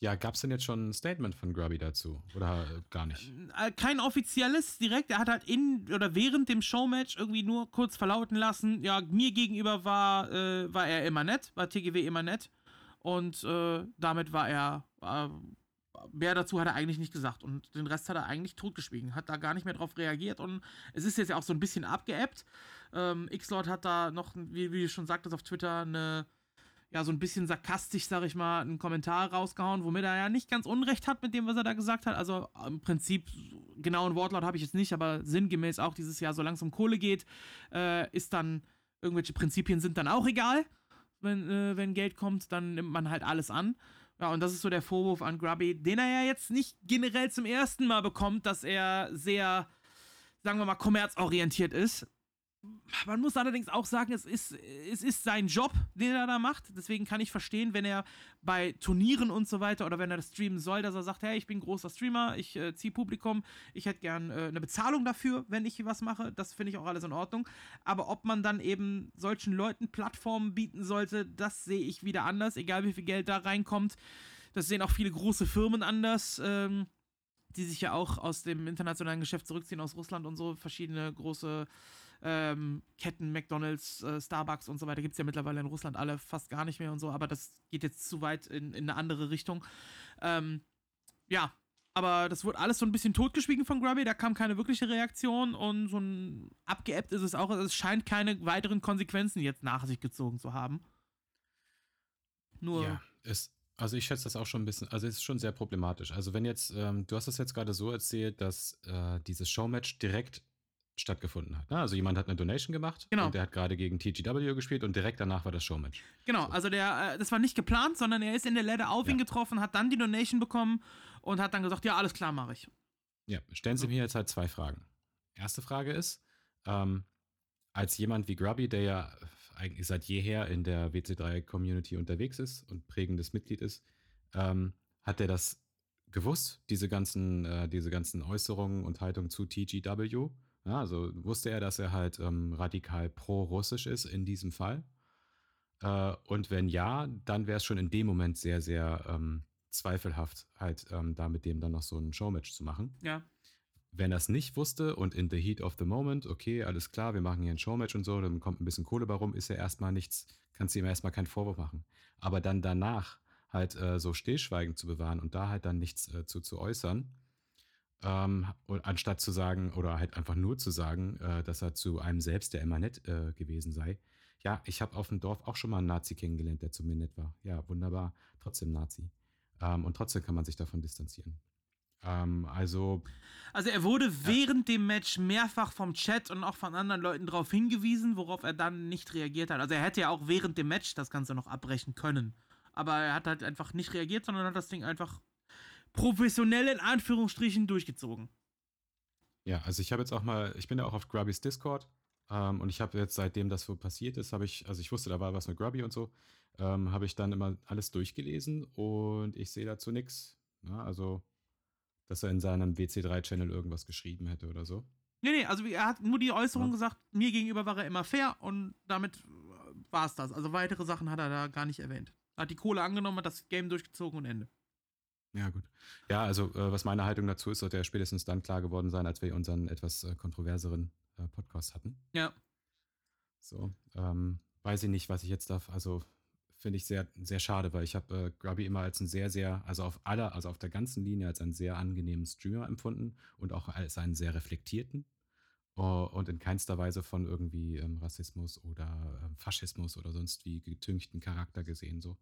Ja, gab es denn jetzt schon ein Statement von Grubby dazu? Oder äh, gar nicht? Äh, Kein offizielles direkt, er hat halt in oder während dem Showmatch irgendwie nur kurz verlauten lassen, ja, mir gegenüber war, äh, war er immer nett, war TGW immer nett und äh, damit war er, äh, mehr dazu hat er eigentlich nicht gesagt und den Rest hat er eigentlich totgeschwiegen, hat da gar nicht mehr drauf reagiert und es ist jetzt ja auch so ein bisschen abgeebbt. Ähm, X-Lord hat da noch, wie, wie du schon sagtest auf Twitter, eine ja, so ein bisschen sarkastisch, sag ich mal, einen Kommentar rausgehauen, womit er ja nicht ganz unrecht hat mit dem, was er da gesagt hat. Also im Prinzip, genauen Wortlaut habe ich jetzt nicht, aber sinngemäß auch dieses Jahr, solange es um Kohle geht, äh, ist dann, irgendwelche Prinzipien sind dann auch egal. Wenn, äh, wenn Geld kommt, dann nimmt man halt alles an. Ja, und das ist so der Vorwurf an Grubby, den er ja jetzt nicht generell zum ersten Mal bekommt, dass er sehr, sagen wir mal, kommerzorientiert ist. Man muss allerdings auch sagen, es ist, es ist sein Job, den er da macht. Deswegen kann ich verstehen, wenn er bei Turnieren und so weiter oder wenn er das streamen soll, dass er sagt, hey, ich bin großer Streamer, ich äh, ziehe Publikum, ich hätte gern äh, eine Bezahlung dafür, wenn ich was mache. Das finde ich auch alles in Ordnung. Aber ob man dann eben solchen Leuten Plattformen bieten sollte, das sehe ich wieder anders, egal wie viel Geld da reinkommt. Das sehen auch viele große Firmen anders. Ähm, die sich ja auch aus dem internationalen Geschäft zurückziehen, aus Russland und so, verschiedene große ähm, Ketten, McDonalds, äh, Starbucks und so weiter, gibt es ja mittlerweile in Russland alle fast gar nicht mehr und so, aber das geht jetzt zu weit in, in eine andere Richtung. Ähm, ja, aber das wurde alles so ein bisschen totgeschwiegen von Grubby, da kam keine wirkliche Reaktion und so ein abgeebbt ist es auch. Es scheint keine weiteren Konsequenzen jetzt nach sich gezogen zu haben. Nur. Ja, es, also ich schätze das auch schon ein bisschen, also es ist schon sehr problematisch. Also wenn jetzt, ähm, du hast das jetzt gerade so erzählt, dass äh, dieses Showmatch direkt stattgefunden hat. Ne? Also jemand hat eine Donation gemacht genau. und der hat gerade gegen TGW gespielt und direkt danach war das Showmatch. Genau, so. also der, äh, das war nicht geplant, sondern er ist in der Ladder auf ja. ihn getroffen, hat dann die Donation bekommen und hat dann gesagt, ja, alles klar, mache ich. Ja, stellen Sie mir jetzt halt zwei Fragen. Erste Frage ist, ähm, als jemand wie Grubby, der ja eigentlich seit jeher in der WC3-Community unterwegs ist und prägendes Mitglied ist, ähm, hat er das gewusst, diese ganzen, äh, diese ganzen Äußerungen und Haltungen zu TGW? Ja, also wusste er, dass er halt ähm, radikal pro-russisch ist in diesem Fall? Äh, und wenn ja, dann wäre es schon in dem Moment sehr, sehr ähm, zweifelhaft, halt ähm, da mit dem dann noch so ein Showmatch zu machen. Ja. Wenn er es nicht wusste und in the heat of the moment, okay, alles klar, wir machen hier ein Showmatch und so, dann kommt ein bisschen Kohle bei rum, ist ja erstmal nichts, kannst du ihm erstmal keinen Vorwurf machen. Aber dann danach halt äh, so Stillschweigen zu bewahren und da halt dann nichts äh, zu, zu äußern, ähm, anstatt zu sagen oder halt einfach nur zu sagen, äh, dass er zu einem selbst, der immer nett äh, gewesen sei. Ja, ich habe auf dem Dorf auch schon mal einen Nazi kennengelernt, der zu mir nett war. Ja, wunderbar, trotzdem Nazi. Ähm, und trotzdem kann man sich davon distanzieren. Ähm, also. Also er wurde ja. während dem Match mehrfach vom Chat und auch von anderen Leuten darauf hingewiesen, worauf er dann nicht reagiert hat. Also er hätte ja auch während dem Match das Ganze noch abbrechen können. Aber er hat halt einfach nicht reagiert, sondern hat das Ding einfach professionell in Anführungsstrichen durchgezogen. Ja, also ich habe jetzt auch mal, ich bin ja auch auf Grubbys Discord ähm, und ich habe jetzt, seitdem das so passiert ist, habe ich, also ich wusste, da war was mit Grubby und so, ähm, habe ich dann immer alles durchgelesen und ich sehe dazu nichts. Ne? Also, dass er in seinem WC3-Channel irgendwas geschrieben hätte oder so. Nee, nee, also er hat nur die Äußerung ja. gesagt, mir gegenüber war er immer fair und damit äh, war es das. Also weitere Sachen hat er da gar nicht erwähnt. Er hat die Kohle angenommen, hat das Game durchgezogen und Ende. Ja, gut. Ja, also äh, was meine Haltung dazu ist, sollte ja spätestens dann klar geworden sein, als wir unseren etwas äh, kontroverseren äh, Podcast hatten. Ja. So, ähm, weiß ich nicht, was ich jetzt darf. Also finde ich sehr, sehr schade, weil ich habe äh, Grubby immer als einen sehr, sehr, also auf aller, also auf der ganzen Linie als einen sehr angenehmen Streamer empfunden und auch als einen sehr reflektierten uh, und in keinster Weise von irgendwie ähm, Rassismus oder ähm, Faschismus oder sonst wie getünchten Charakter gesehen. So.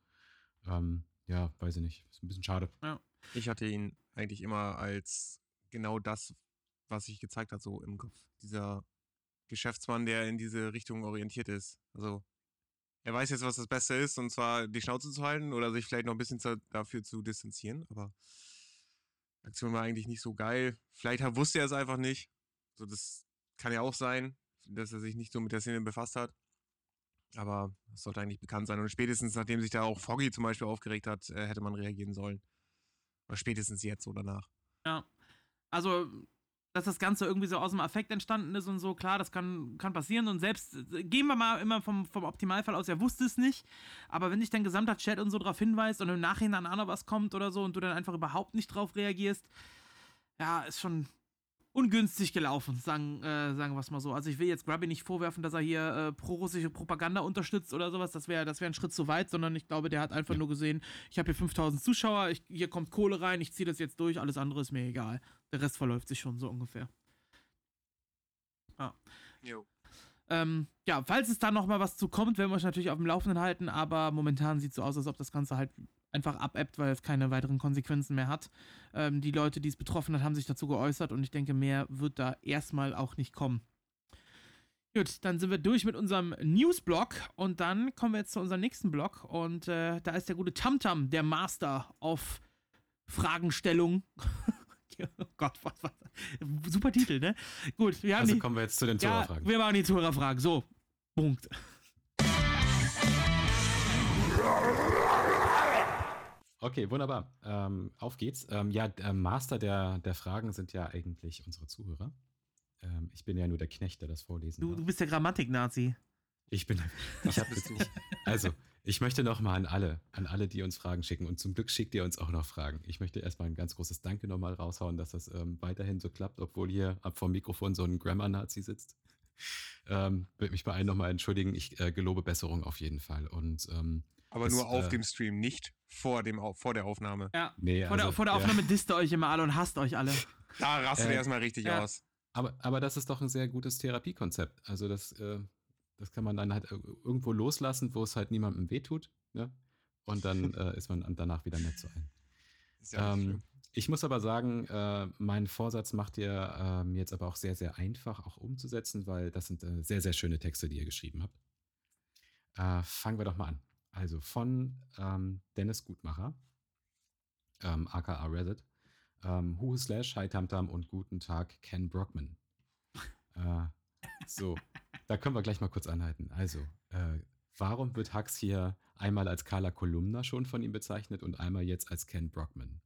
Ähm, ja, weiß ich nicht. Ist ein bisschen schade. Ja. Ich hatte ihn eigentlich immer als genau das, was sich gezeigt hat, so im Kopf. Dieser Geschäftsmann, der in diese Richtung orientiert ist. Also, er weiß jetzt, was das Beste ist, und zwar die Schnauze zu halten oder sich vielleicht noch ein bisschen zu, dafür zu distanzieren, aber die Aktion war eigentlich nicht so geil. Vielleicht wusste er es einfach nicht. So, das kann ja auch sein, dass er sich nicht so mit der Szene befasst hat. Aber das sollte eigentlich bekannt sein. Und spätestens, nachdem sich da auch Foggy zum Beispiel aufgeregt hat, äh, hätte man reagieren sollen. Oder spätestens jetzt oder danach. Ja. Also, dass das Ganze irgendwie so aus dem Affekt entstanden ist und so, klar, das kann, kann passieren. Und selbst, äh, gehen wir mal immer vom, vom Optimalfall aus, er wusste es nicht. Aber wenn dich dein gesamter Chat und so darauf hinweist und im Nachhinein noch was kommt oder so und du dann einfach überhaupt nicht drauf reagierst, ja, ist schon ungünstig gelaufen, sagen, äh, sagen wir es mal so. Also ich will jetzt Grubby nicht vorwerfen, dass er hier äh, pro-russische Propaganda unterstützt oder sowas. Das wäre das wär ein Schritt zu weit, sondern ich glaube, der hat einfach ja. nur gesehen, ich habe hier 5000 Zuschauer, ich, hier kommt Kohle rein, ich ziehe das jetzt durch, alles andere ist mir egal. Der Rest verläuft sich schon so ungefähr. Ja. Jo. Ähm, ja, falls es da noch mal was zu kommt, werden wir euch natürlich auf dem Laufenden halten, aber momentan sieht es so aus, als ob das Ganze halt einfach abebbt, weil es keine weiteren Konsequenzen mehr hat. Ähm, die Leute, die es betroffen hat, haben sich dazu geäußert und ich denke, mehr wird da erstmal auch nicht kommen. Gut, dann sind wir durch mit unserem Newsblog und dann kommen wir jetzt zu unserem nächsten Blog und äh, da ist der gute Tamtam, der Master auf Fragenstellung. oh Gott, was, was. Super Titel, ne? Gut, wir haben Also die, kommen wir jetzt zu den ja, Zuhörerfragen. wir machen die Zuhörerfragen. So, Punkt. Okay, wunderbar. Ähm, auf geht's. Ähm, ja, der Master der, der Fragen sind ja eigentlich unsere Zuhörer. Ähm, ich bin ja nur der Knecht, der das vorlesen Du, darf. du bist der Grammatik-Nazi. Ich bin. Ich hab bist du. Also, ich möchte nochmal an alle, an alle, die uns Fragen schicken. Und zum Glück schickt ihr uns auch noch Fragen. Ich möchte erstmal ein ganz großes Danke nochmal raushauen, dass das ähm, weiterhin so klappt, obwohl hier ab vom Mikrofon so ein Grammar-Nazi sitzt. Ähm, will mich bei allen nochmal entschuldigen. Ich äh, gelobe Besserung auf jeden Fall. Und ähm, Aber Das, nur auf äh, dem Stream, nicht vor, dem, vor der Aufnahme. Ja. nee, Vor, der, also, vor der ja. Aufnahme disst ihr euch immer alle und hasst euch alle. Da rastet Äh, er erstmal richtig ja. aus. Aber, aber das ist doch ein sehr gutes Therapiekonzept. Also das, äh, das kann man dann halt ir- irgendwo loslassen, wo es halt niemandem wehtut. Ne? Und dann äh, ist man an- danach wieder nett zu allen. Ist ja Ähm, ich muss aber sagen, äh, meinen Vorsatz macht ihr ähm, jetzt aber auch sehr, sehr einfach auch umzusetzen, weil das sind äh, sehr, sehr schöne Texte, die ihr geschrieben habt. Äh, fangen wir doch mal an. Also von ähm, Dennis Gutmacher, ähm, aka Reddit, ähm, Hu slash Hi Tamtam und guten Tag Ken Brockman. äh, so, da können wir gleich mal kurz anhalten. Also, äh, warum wird Hux hier einmal als Carla Kolumna schon von ihm bezeichnet und einmal jetzt als Ken Brockman?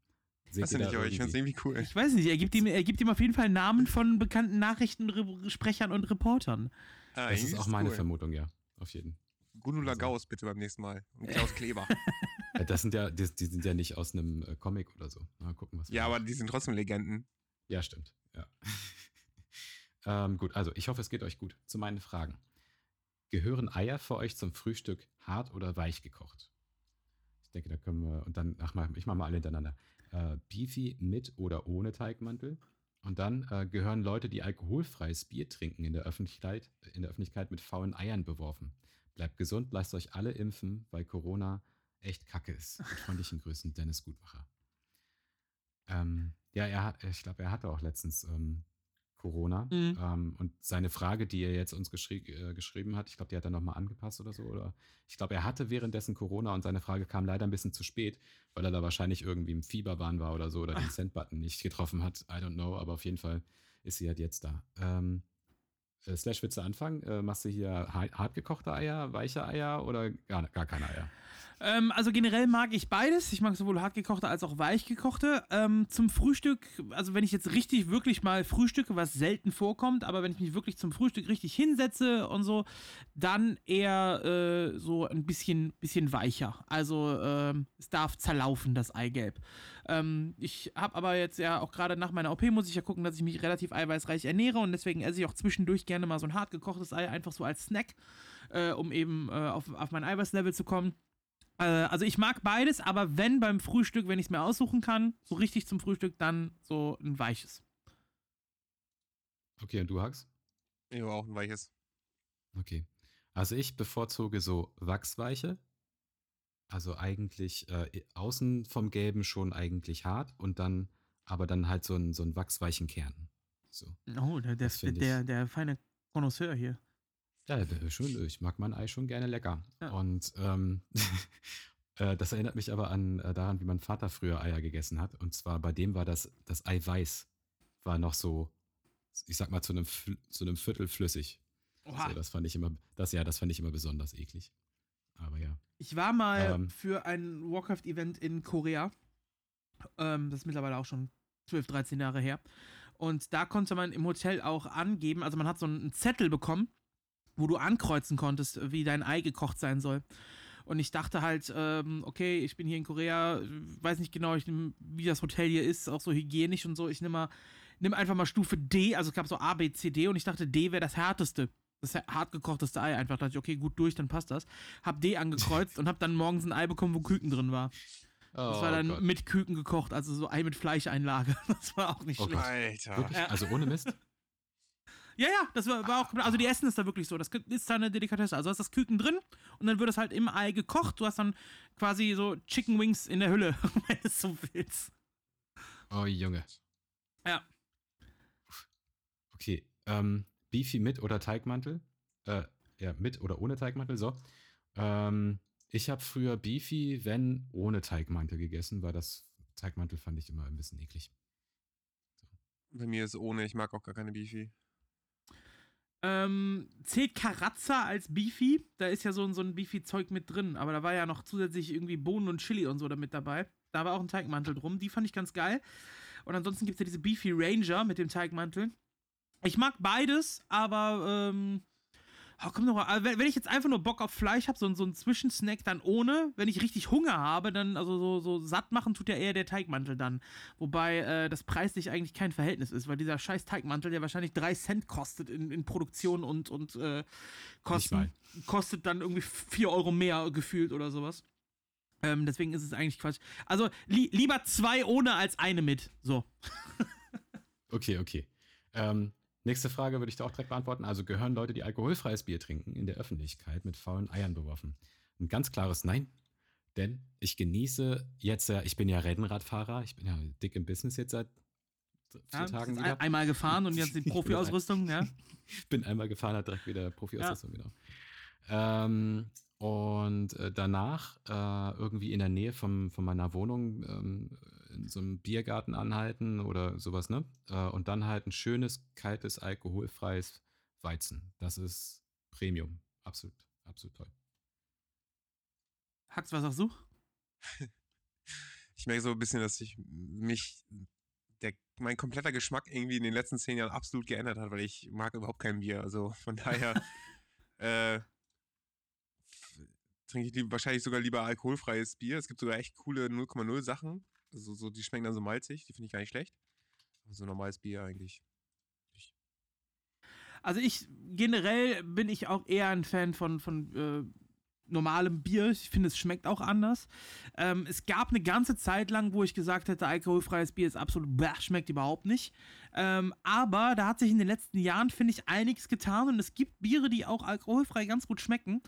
Seht ihr da ich aber, ich finde es irgendwie- cool. Ich weiß nicht, er gibt ihm, er gibt ihm auf jeden Fall Namen von bekannten Nachrichtensprechern und Reportern. Ah, Das ist auch meine cool. Vermutung, ja. Auf jeden. Gundula Also. Gauss bitte beim nächsten Mal. Und Klaus Kleber. Das sind ja, die, die sind ja nicht aus einem äh, Comic oder so. Mal gucken, was wir ja, aber die sind trotzdem Legenden. Ja, stimmt. Ja. ähm, gut, also ich hoffe, es geht euch gut. Zu meinen Fragen. Gehören Eier für euch zum Frühstück hart oder weich gekocht? Ich denke, da können wir, und dann, ach mal, ich mache mal alle hintereinander. Äh, Beefy mit oder ohne Teigmantel? Und dann äh, gehören Leute, die alkoholfreies Bier trinken, in der, Öffentlichkeit, in der Öffentlichkeit mit faulen Eiern beworfen. Bleibt gesund, lasst euch alle impfen, weil Corona echt kacke ist. Mit freundlichen Grüßen, Dennis Gutmacher. Ähm, ja, er ich glaube, er hatte auch letztens ähm, Corona. Mhm. Ähm, und seine Frage, die er jetzt uns geschrie äh, geschrieben hat, ich glaube, die hat er nochmal angepasst oder so. Oder ich glaube, er hatte währenddessen Corona und seine Frage kam leider ein bisschen zu spät, weil er da wahrscheinlich irgendwie im Fieberwahn war oder so oder den Send-Button nicht getroffen hat. I don't know, aber auf jeden Fall ist sie halt jetzt da. Ähm, äh, Slash, willst du anfangen? Äh, machst du hier ha- hartgekochte Eier, weiche Eier oder gar, gar keine Eier? Ähm, also generell mag ich beides. Ich mag sowohl hartgekochte als auch weichgekochte. Ähm, zum Frühstück, also wenn ich jetzt richtig wirklich mal frühstücke, was selten vorkommt, aber wenn ich mich wirklich zum Frühstück richtig hinsetze und so, dann eher äh, so ein bisschen, bisschen weicher. Also ähm, es darf zerlaufen, das Eigelb. Ähm, ich habe aber jetzt ja auch gerade nach meiner OP muss ich ja gucken, dass ich mich relativ eiweißreich ernähre und deswegen esse ich auch zwischendurch gerne mal so ein hartgekochtes Ei, einfach so als Snack, äh, um eben äh, auf, auf mein Eiweißlevel zu kommen. Äh, also ich mag beides, aber wenn beim Frühstück, wenn ich es mir aussuchen kann, so richtig zum Frühstück, dann so ein weiches. Okay, und du, Hax? Ja, auch ein weiches. Okay. Also ich bevorzuge so wachsweiche. Also eigentlich äh, außen vom Gelben schon eigentlich hart und dann, aber dann halt so einen so einen wachsweichen Kern. So. Oh, der, der, der, der feine Connoisseur hier. Ja, schon, ich mag mein Ei schon gerne lecker. Ja. Und ähm, äh, das erinnert mich aber an äh, daran, wie mein Vater früher Eier gegessen hat. Und zwar bei dem war das, das Eiweiß war noch so, ich sag mal, zu einem, zu einem Viertel flüssig. Oha. So, das fand ich immer, das ja, das fand ich immer besonders eklig. Aber ja. Ich war mal Ähm. für ein Warcraft-Event in Korea. Ähm, das ist mittlerweile auch schon 12, 13 Jahre her. Und da konnte man im Hotel auch angeben, also man hat so einen Zettel bekommen, wo du ankreuzen konntest, wie dein Ei gekocht sein soll. Und ich dachte halt, ähm, okay, ich bin hier in Korea, weiß nicht genau, ich nehm, wie das Hotel hier ist, auch so hygienisch und so. Ich nehme mal, nimm einfach mal Stufe D, also es gab so A, B, C, D und ich dachte, D wäre das härteste. Das hart gekochteste Ei einfach. Da dachte ich, okay, gut durch, dann passt das. Hab D angekreuzt und hab dann morgens ein Ei bekommen, wo Küken drin war. Das Oh war dann Gott. mit Küken gekocht, also so Ei mit Fleischeinlage. Das war auch nicht Oh schlecht. Gott. Alter. Ja. Also ohne Mist? Ja, ja, das war, war auch, also die essen es da wirklich so. Das ist da eine Delikatesse. Also hast das Küken drin und dann wird es halt im Ei gekocht. Du hast dann quasi so Chicken Wings in der Hülle, wenn du es so willst. Oh Junge. Ja. Okay. Ähm, Beefy mit oder Teigmantel? Äh, ja, mit oder ohne Teigmantel, so. Ähm, ich habe früher Beefy, wenn ohne Teigmantel gegessen, weil das Teigmantel fand ich immer ein bisschen eklig. Bei mir ist ohne, ich mag auch gar keine Beefy. Ähm, zählt Karazza als Beefy? Da ist ja so, ein- so ein Beefy-Zeug mit drin, aber da war ja noch zusätzlich irgendwie Bohnen und Chili und so da mit dabei. Da war auch ein Teigmantel drum, die fand ich ganz geil. Und ansonsten gibt es ja diese Beefy Ranger mit dem Teigmantel. Ich mag beides, aber ähm, oh, komm noch mal, wenn, wenn ich jetzt einfach nur Bock auf Fleisch habe, so, ein- so ein Zwischensnack dann ohne, wenn ich richtig Hunger habe, dann, also so, so satt machen tut ja eher der Teigmantel dann. Wobei äh, das preislich eigentlich kein Verhältnis ist, weil dieser scheiß Teigmantel, der wahrscheinlich 3 Cent kostet in, in Produktion und, und äh, Kosten, kostet dann irgendwie 4 Euro mehr gefühlt oder sowas. Ähm, deswegen ist es eigentlich Quatsch. Also li lieber zwei ohne als eine mit. So. Okay, okay. Ähm, nächste Frage würde ich da auch direkt beantworten. Also gehören Leute, die alkoholfreies Bier trinken, in der Öffentlichkeit mit faulen Eiern beworfen? Ein ganz klares Nein. Denn ich genieße jetzt ja, ich bin ja Rennradfahrer, ich bin ja dick im Business jetzt seit vier Ja, Tagen wieder. ein, einmal gefahren und jetzt die bin Profi-Ausrüstung, ja. bin einmal gefahren, hat direkt wieder Profi-Ausrüstung, genau. Ähm, und äh, danach äh, irgendwie in der Nähe vom, von meiner Wohnung ähm, in so einem Biergarten anhalten oder sowas, ne? Äh, und dann halt ein schönes, kaltes, alkoholfreies Weizen. Das ist Premium. Absolut, absolut toll. Hax, was sagst du? Ich merke so ein bisschen, dass sich mich der, mein kompletter Geschmack irgendwie in den letzten zehn Jahren absolut geändert hat, weil ich mag überhaupt kein Bier. Also von daher äh, trinke ich lieb, wahrscheinlich sogar lieber alkoholfreies Bier. Es gibt sogar echt coole 0,0 Sachen. Also so, die schmecken dann so malzig, die finde ich gar nicht schlecht. Aber so normales Bier eigentlich. Also ich generell bin ich auch eher ein Fan von, von äh, normalem Bier. Ich finde, es schmeckt auch anders. Ähm, es gab eine ganze Zeit lang, wo ich gesagt hätte, alkoholfreies Bier ist absolut, bäh, schmeckt überhaupt nicht. Ähm, aber da hat sich in den letzten Jahren, finde ich, einiges getan und es gibt Biere, die auch alkoholfrei ganz gut schmecken.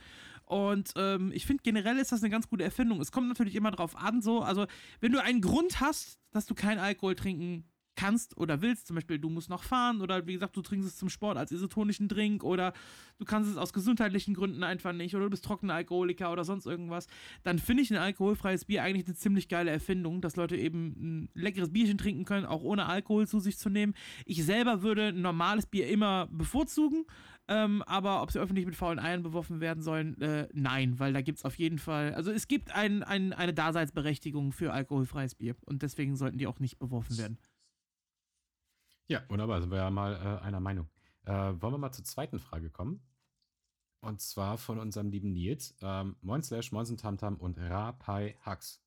Und ähm, ich finde generell ist das eine ganz gute Erfindung. Es kommt natürlich immer drauf an, so, also wenn du einen Grund hast, dass du keinen Alkohol trinken kannst oder willst, zum Beispiel du musst noch fahren oder wie gesagt, du trinkst es zum Sport als isotonischen Drink oder du kannst es aus gesundheitlichen Gründen einfach nicht oder du bist trockener Alkoholiker oder sonst irgendwas, dann finde ich ein alkoholfreies Bier eigentlich eine ziemlich geile Erfindung, dass Leute eben ein leckeres Bierchen trinken können, auch ohne Alkohol zu sich zu nehmen. Ich selber würde ein normales Bier immer bevorzugen, ähm, aber ob sie öffentlich mit faulen Eiern beworfen werden sollen, äh, nein, weil da gibt es auf jeden Fall, also es gibt ein, ein, eine Daseinsberechtigung für alkoholfreies Bier und deswegen sollten die auch nicht beworfen werden. Ja, wunderbar, sind wir ja mal äh, einer Meinung. Äh, wollen wir mal zur zweiten Frage kommen? Und zwar von unserem lieben Nils. Ähm, Moin Slash, Moinsen Tamtam und Rapai Hux.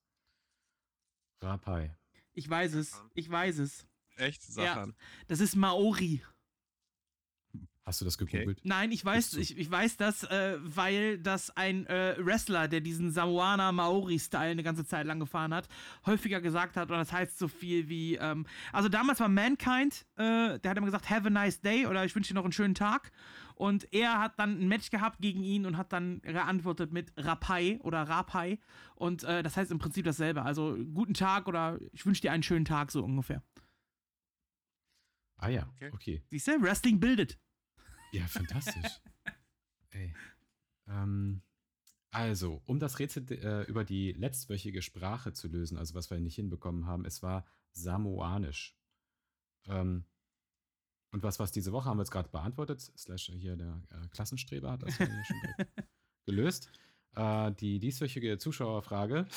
Rapai. Ich weiß es, ich weiß es. Echt? Ja. Sachan. Das ist Maori. Hast du das gegoogelt? Nein, ich weiß, ich, ich weiß das, äh, weil das ein äh, Wrestler, der diesen Samoana Maori-Style eine ganze Zeit lang gefahren hat, häufiger gesagt hat, und das heißt so viel wie, ähm, also damals war Mankind, äh, der hat immer gesagt, have a nice day oder ich wünsche dir noch einen schönen Tag. Und er hat dann ein Match gehabt gegen ihn und hat dann geantwortet mit Rapai oder Rapai. Und äh, das heißt im Prinzip dasselbe. Also guten Tag oder ich wünsche dir einen schönen Tag, so ungefähr. Ah ja, Okay. okay. Siehst du? Wrestling bildet. Ja, fantastisch. Ey. Ähm, also, um das Rätsel äh, über die letztwöchige Sprache zu lösen, also was wir nicht hinbekommen haben, es war Samoanisch. Ähm, und was was diese Woche haben wir jetzt gerade beantwortet, slash hier der äh, Klassenstreber hat das hier schon gelöst. Äh, die dieswöchige Zuschauerfrage,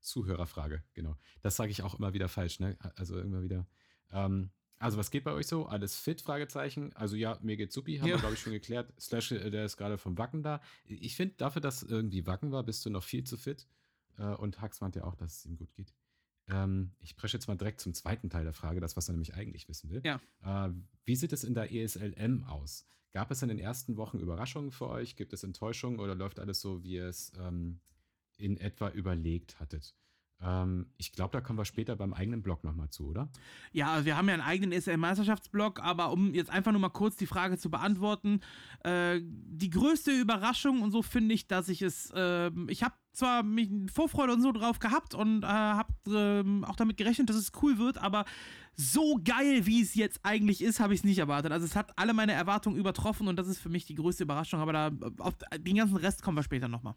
Zuhörerfrage, genau. Das sage ich auch immer wieder falsch, ne? Also immer wieder. Ähm, also was geht bei euch so? Alles fit? Fragezeichen. Also ja, mir geht's supi, haben Ja. wir glaube ich schon geklärt. Slash, äh, der ist gerade vom Wacken da. Ich finde, dafür, dass irgendwie Wacken war, bist du noch viel zu fit. Äh, und Hax meint ja auch, dass es ihm gut geht. Ähm, ich presche jetzt mal direkt zum zweiten Teil der Frage, das, was er nämlich eigentlich wissen will. Ja. Äh, wie sieht es in der ESLM aus? Gab es in den ersten Wochen Überraschungen für euch? Gibt es Enttäuschungen oder läuft alles so, wie ihr es ähm, in etwa überlegt hattet? Ähm, ich glaube, da kommen wir später beim eigenen Blog nochmal zu, oder? Ja, wir haben ja einen eigenen ESL-Meisterschaftsblog, aber um jetzt einfach nur mal kurz die Frage zu beantworten, äh, die größte Überraschung und so finde ich, dass ich es, ähm, ich habe zwar mich Vorfreude und so drauf gehabt und äh, habe ähm, auch damit gerechnet, dass es cool wird, aber so geil, wie es jetzt eigentlich ist, habe ich es nicht erwartet. Also es hat alle meine Erwartungen übertroffen und das ist für mich die größte Überraschung, aber da auf den ganzen Rest kommen wir später nochmal.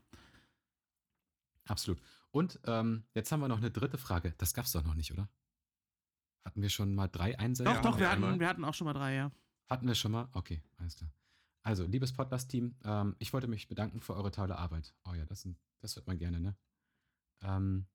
Absolut. Und ähm, jetzt haben wir noch eine dritte Frage. Das gab es doch noch nicht, oder? Hatten wir schon mal drei Einsätze? Doch, Ja, doch, wir hatten, einmal. wir hatten auch schon mal drei, ja. Hatten wir schon mal? Okay, alles klar. Also, liebes Podcast-Team, ähm, ich wollte mich bedanken für eure tolle Arbeit. Oh ja, das, das hört man gerne, ne? Ähm,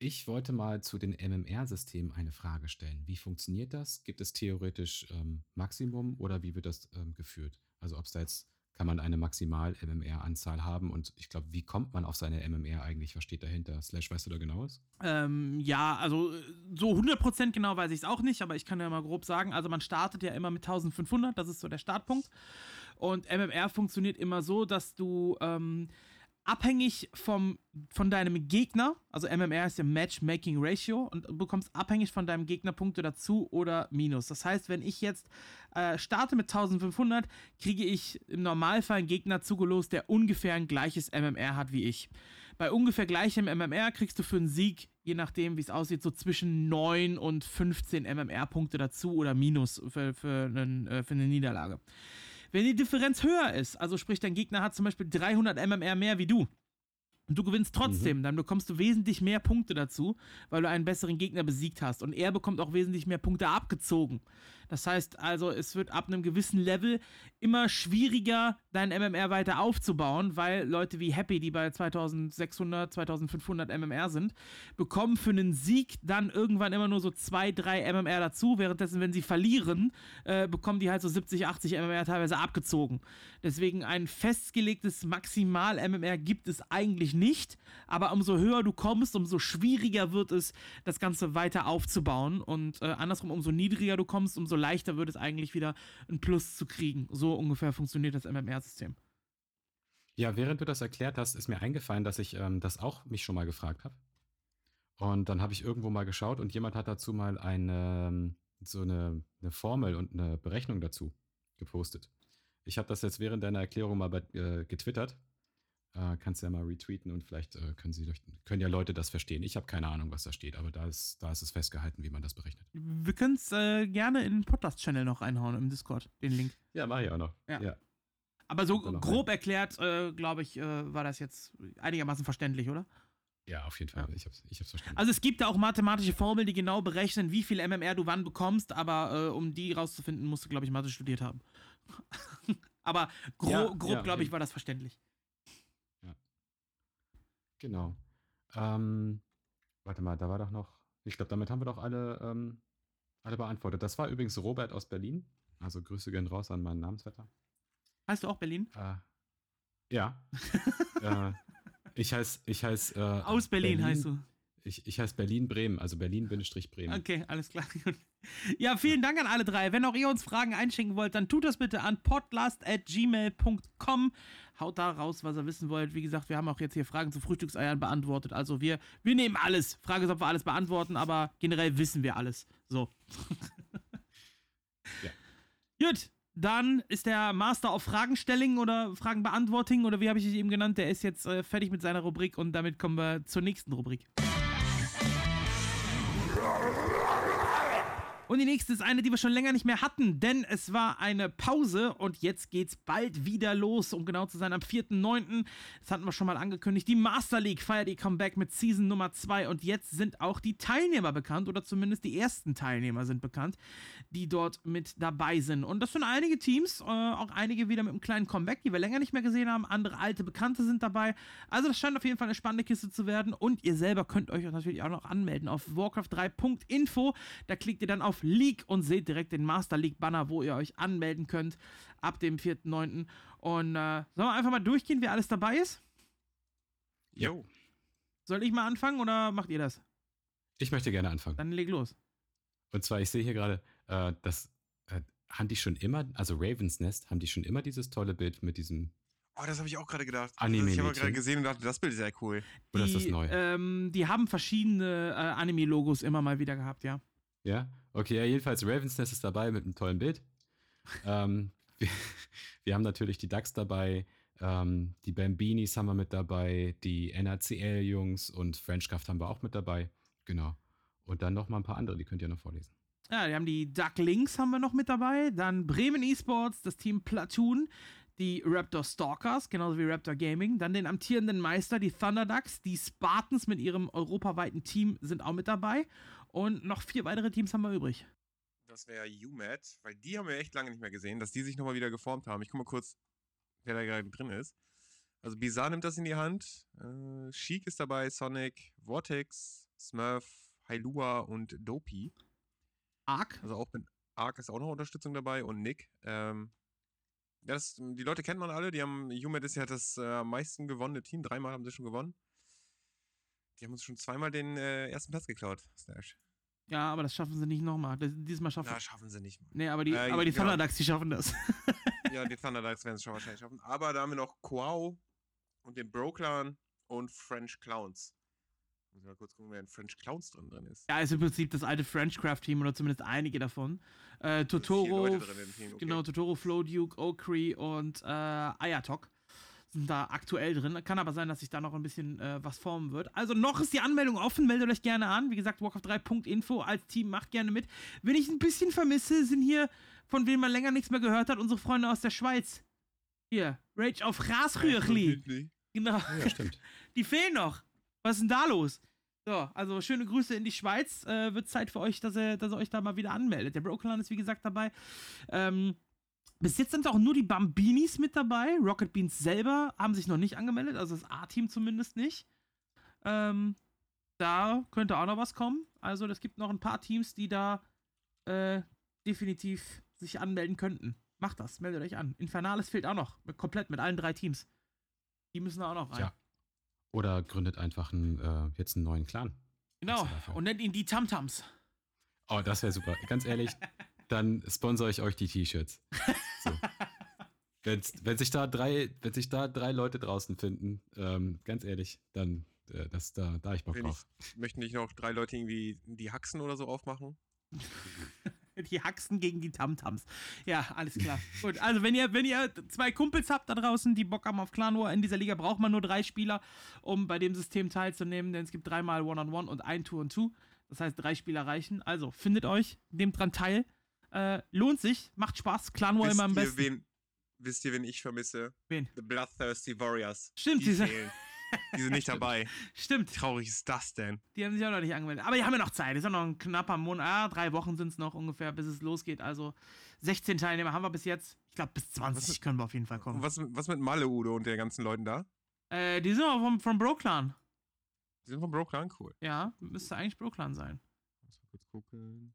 ich wollte mal zu den MMR-Systemen eine Frage stellen. Wie funktioniert das? Gibt es theoretisch ähm, Maximum oder wie wird das ähm, geführt? Also, ob es da jetzt, kann man eine Maximal-MMR-Anzahl haben und ich glaube, wie kommt man auf seine MMR eigentlich? Was steht dahinter? Slash, weißt du da genaues? Ähm, ja, also äh, so 100% genau weiß ich es auch nicht, aber ich kann ja mal grob sagen, also man startet ja immer mit 1500, das ist so der Startpunkt. Und MMR funktioniert immer so, dass du ähm, abhängig vom, von deinem Gegner, also MMR ist ja Matchmaking Ratio, und du bekommst abhängig von deinem Gegner Punkte dazu oder minus. Das heißt, wenn ich jetzt äh, starte mit 1500, kriege ich im Normalfall einen Gegner zugelost, der ungefähr ein gleiches MMR hat wie ich. Bei ungefähr gleichem MMR kriegst du für einen Sieg, je nachdem wie es aussieht, so zwischen 9 und 15 MMR-Punkte dazu oder minus für, für, einen, äh, für eine Niederlage. Wenn die Differenz höher ist, also sprich dein Gegner hat zum Beispiel 300 MMR mehr wie du, und du gewinnst trotzdem, dann bekommst du wesentlich mehr Punkte dazu, weil du einen besseren Gegner besiegt hast. Und er bekommt auch wesentlich mehr Punkte abgezogen. Das heißt also, es wird ab einem gewissen Level immer schwieriger, dein MMR weiter aufzubauen, weil Leute wie Happy, die bei 2600, 2500 MMR sind, bekommen für einen Sieg dann irgendwann immer nur so 2, 3 MMR dazu. Währenddessen, wenn sie verlieren, äh, bekommen die halt so 70, 80 MMR teilweise abgezogen. Deswegen ein festgelegtes Maximal-MMR gibt es eigentlich nicht. Aber umso höher du kommst, umso schwieriger wird es, das Ganze weiter aufzubauen. Und äh, andersrum, umso niedriger du kommst, umso leichter wird es eigentlich wieder ein Plus zu kriegen. So ungefähr funktioniert das MMR-System. Ja, während du das erklärt hast, ist mir eingefallen, dass ich ähm, das auch mich schon mal gefragt habe. Und dann habe ich irgendwo mal geschaut und jemand hat dazu mal eine, ähm, so eine, eine Formel und eine Berechnung dazu gepostet. Ich habe das jetzt während deiner Erklärung mal bei, äh, getwittert. Äh, kannst ja mal retweeten und vielleicht äh, können, sie, können ja Leute das verstehen. Ich habe keine Ahnung, was da steht, aber da ist, da ist es festgehalten, wie man das berechnet. Wir können es äh, gerne in den Podcast-Channel noch reinhauen im Discord, den Link. Ja, mache ich auch noch. Ja. Aber so grob erklärt, äh, glaube ich, äh, war das jetzt einigermaßen verständlich, oder? Ja, auf jeden Fall. Ich habe es ich hab's verstanden. Also es gibt da auch mathematische Formeln, die genau berechnen, wie viel MMR du wann bekommst, aber äh, um die rauszufinden, musst du, glaube ich, Mathe studiert haben. aber gro Ja, grob, ja, glaube ich, war das verständlich. Genau. Ähm, warte mal, da war doch noch. Ich glaube, damit haben wir doch alle, ähm, alle beantwortet. Das war übrigens Robert aus Berlin. Also Grüße gehen raus an meinen Namensvetter. Heißt du auch Berlin? Äh, ja. äh, ich heiße, ich heiß, äh, Aus Berlin, heißt du. Ich, ich heiße Berlin-Bremen, also Berlin-Bremen. Okay, alles klar. Ja, vielen Dank an alle drei. Wenn auch ihr uns Fragen einschenken wollt, dann tut das bitte an podlast.gmail.com. Haut da raus, was ihr wissen wollt. Wie gesagt, wir haben auch jetzt hier Fragen zu Frühstückseiern beantwortet. Also wir, wir nehmen alles. Frage ist, ob wir alles beantworten, aber generell wissen wir alles. So. Gut, dann ist der Master auf Fragenstelling oder Fragenbeantworting oder wie habe ich es eben genannt, der ist jetzt äh, fertig mit seiner Rubrik und damit kommen wir zur nächsten Rubrik. Und die nächste ist eine, die wir schon länger nicht mehr hatten, denn es war eine Pause und jetzt geht's bald wieder los, um genau zu sein, am 4.9. Das hatten wir schon mal angekündigt. Die Master League feiert ihr Comeback mit Season Nummer 2 und jetzt sind auch die Teilnehmer bekannt oder zumindest die ersten Teilnehmer sind bekannt, die dort mit dabei sind. Und das sind einige Teams, äh, auch einige wieder mit einem kleinen Comeback, die wir länger nicht mehr gesehen haben. Andere alte Bekannte sind dabei. Also das scheint auf jeden Fall eine spannende Kiste zu werden und ihr selber könnt euch natürlich auch noch anmelden auf warcraft3.info. Da klickt ihr dann auf League und seht direkt den Master League Banner, wo ihr euch anmelden könnt ab dem 4.9. Und äh, sollen wir einfach mal durchgehen, wer alles dabei ist? Jo. Soll ich mal anfangen oder macht ihr das? Ich möchte gerne anfangen. Dann leg los. Und zwar, ich sehe hier gerade, äh, das äh, haben die schon immer, also Ravens Nest, haben die schon immer dieses tolle Bild mit diesem, Oh, das habe ich auch gerade gedacht. Anime-Mädchen. ich habe gerade gesehen und dachte, das Bild ist sehr cool. oder ist das Die, neu? Ähm, die haben verschiedene äh, Anime-Logos immer mal wieder gehabt, ja. Ja, okay, ja, jedenfalls Ravens Nest ist dabei mit einem tollen Bild. ähm, wir, wir haben natürlich die Ducks dabei, ähm, die Bambinis haben wir mit dabei, die NACL-Jungs und Frenchcraft haben wir auch mit dabei. Genau. Und dann noch mal ein paar andere, die könnt ihr noch vorlesen. Ja, wir haben die Ducklings haben wir noch mit dabei, dann Bremen Esports, das Team Platoon, die Raptor Stalkers, genauso wie Raptor Gaming, dann den amtierenden Meister, die Thunder Ducks, die Spartans mit ihrem europaweiten Team sind auch mit dabei Und noch vier weitere Teams haben wir übrig. Das wäre UMAT, weil die haben wir echt lange nicht mehr gesehen, dass die sich nochmal wieder geformt haben. Ich guck mal kurz, wer da gerade drin ist. Also Bizarre nimmt das in die Hand. Äh, Sheik ist dabei, Sonic, Vortex, Smurf, Hailua und Dopey. Ark. Also auch mit Ark ist auch noch Unterstützung dabei und Nick. Ähm, das, die Leute kennt man alle. Die haben, UMAT ist ja das äh, am meisten gewonnene Team. Dreimal haben sie schon gewonnen. Die haben uns schon zweimal den äh, ersten Platz geklaut, Slash. Ja, aber das schaffen sie nicht nochmal. Diesmal schaffen Na, schaffen sie nicht mal. Nee, aber die, Äh, aber die genau. Thunderducks, die schaffen das. Ja, die Thunderducks werden es schon wahrscheinlich schaffen. Aber da haben wir noch Quao und den Bro-Clan und French Clowns. Muss mal kurz gucken, wer in French Clowns drin, drin ist. Ja, ist im Prinzip das alte Frenchcraft-Team oder zumindest einige davon. Äh, Totoro, drin okay. genau, Totoro, Flow Duke, Okri und äh, Ayatok sind da aktuell drin. Kann aber sein, dass sich da noch ein bisschen äh, was formen wird. Also noch ist die Anmeldung offen, meldet euch gerne an. Wie gesagt, walkoff3.info als Team macht gerne mit. Wenn ich ein bisschen vermisse, sind hier, von wem man länger nichts mehr gehört hat, unsere Freunde aus der Schweiz. Hier, Rage auf Grasrührli. Genau. Ja, stimmt. Die fehlen noch. Was ist denn da los? So, also schöne Grüße in die Schweiz. Äh, wird Zeit für euch, dass ihr, dass ihr euch da mal wieder anmeldet. Der Brokelan ist wie gesagt dabei. Ähm, bis jetzt sind auch nur die Bambinis mit dabei. Rocket Beans selber haben sich noch nicht angemeldet, also das A-Team zumindest nicht. Ähm, da könnte auch noch was kommen. Also es gibt noch ein paar Teams, die da äh, definitiv sich anmelden könnten. Macht das, meldet euch an. Infernales fehlt auch noch. Mit, komplett mit allen drei Teams. Die müssen da auch noch rein. Ja. Oder gründet einfach einen, äh, jetzt einen neuen Clan. Genau. Und nennt ihn die Tamtams. Oh, das wäre super. Ganz ehrlich, dann sponsere ich euch die T-Shirts. So. Wenn's, wenn sich da drei, wenn sich da drei Leute draußen finden, ähm, ganz ehrlich, dann äh, das, da, da ich Bock Wenn ich- drauf. Möchten nicht noch drei Leute irgendwie die Haxen oder so aufmachen? Die Haxen gegen die Tamtams. Ja, alles klar. Gut, also wenn ihr, wenn ihr zwei Kumpels habt da draußen, die Bock haben auf Clan War, in dieser Liga braucht man nur drei Spieler, um bei dem System teilzunehmen, denn es gibt dreimal One-on-One und ein Two-on-Two. Das heißt, drei Spieler reichen. Also, findet euch, nehmt dran teil. Äh, lohnt sich, macht Spaß. Clan War immer am besten. wen, wisst ihr, wen ich vermisse? Wen? The Bloodthirsty Warriors. Stimmt, die fehlen. Die sind nicht dabei. Stimmt, Wie traurig ist das denn? die haben sich auch noch nicht angemeldet. Aber die haben ja noch Zeit. Ist ja noch ein knapper Monat. Ah, drei Wochen sind es noch ungefähr, bis es losgeht. Also 16 Teilnehmer haben wir bis jetzt. Ich glaube, bis 20 Was- können wir auf jeden Fall kommen. Was, was mit Malle Udo und den ganzen Leuten da? Äh, die sind auch vom, vom Bro-Clan. Die sind von Bro Clan cool. Ja, müsste eigentlich Bro-Clan sein. Muss mal kurz gucken.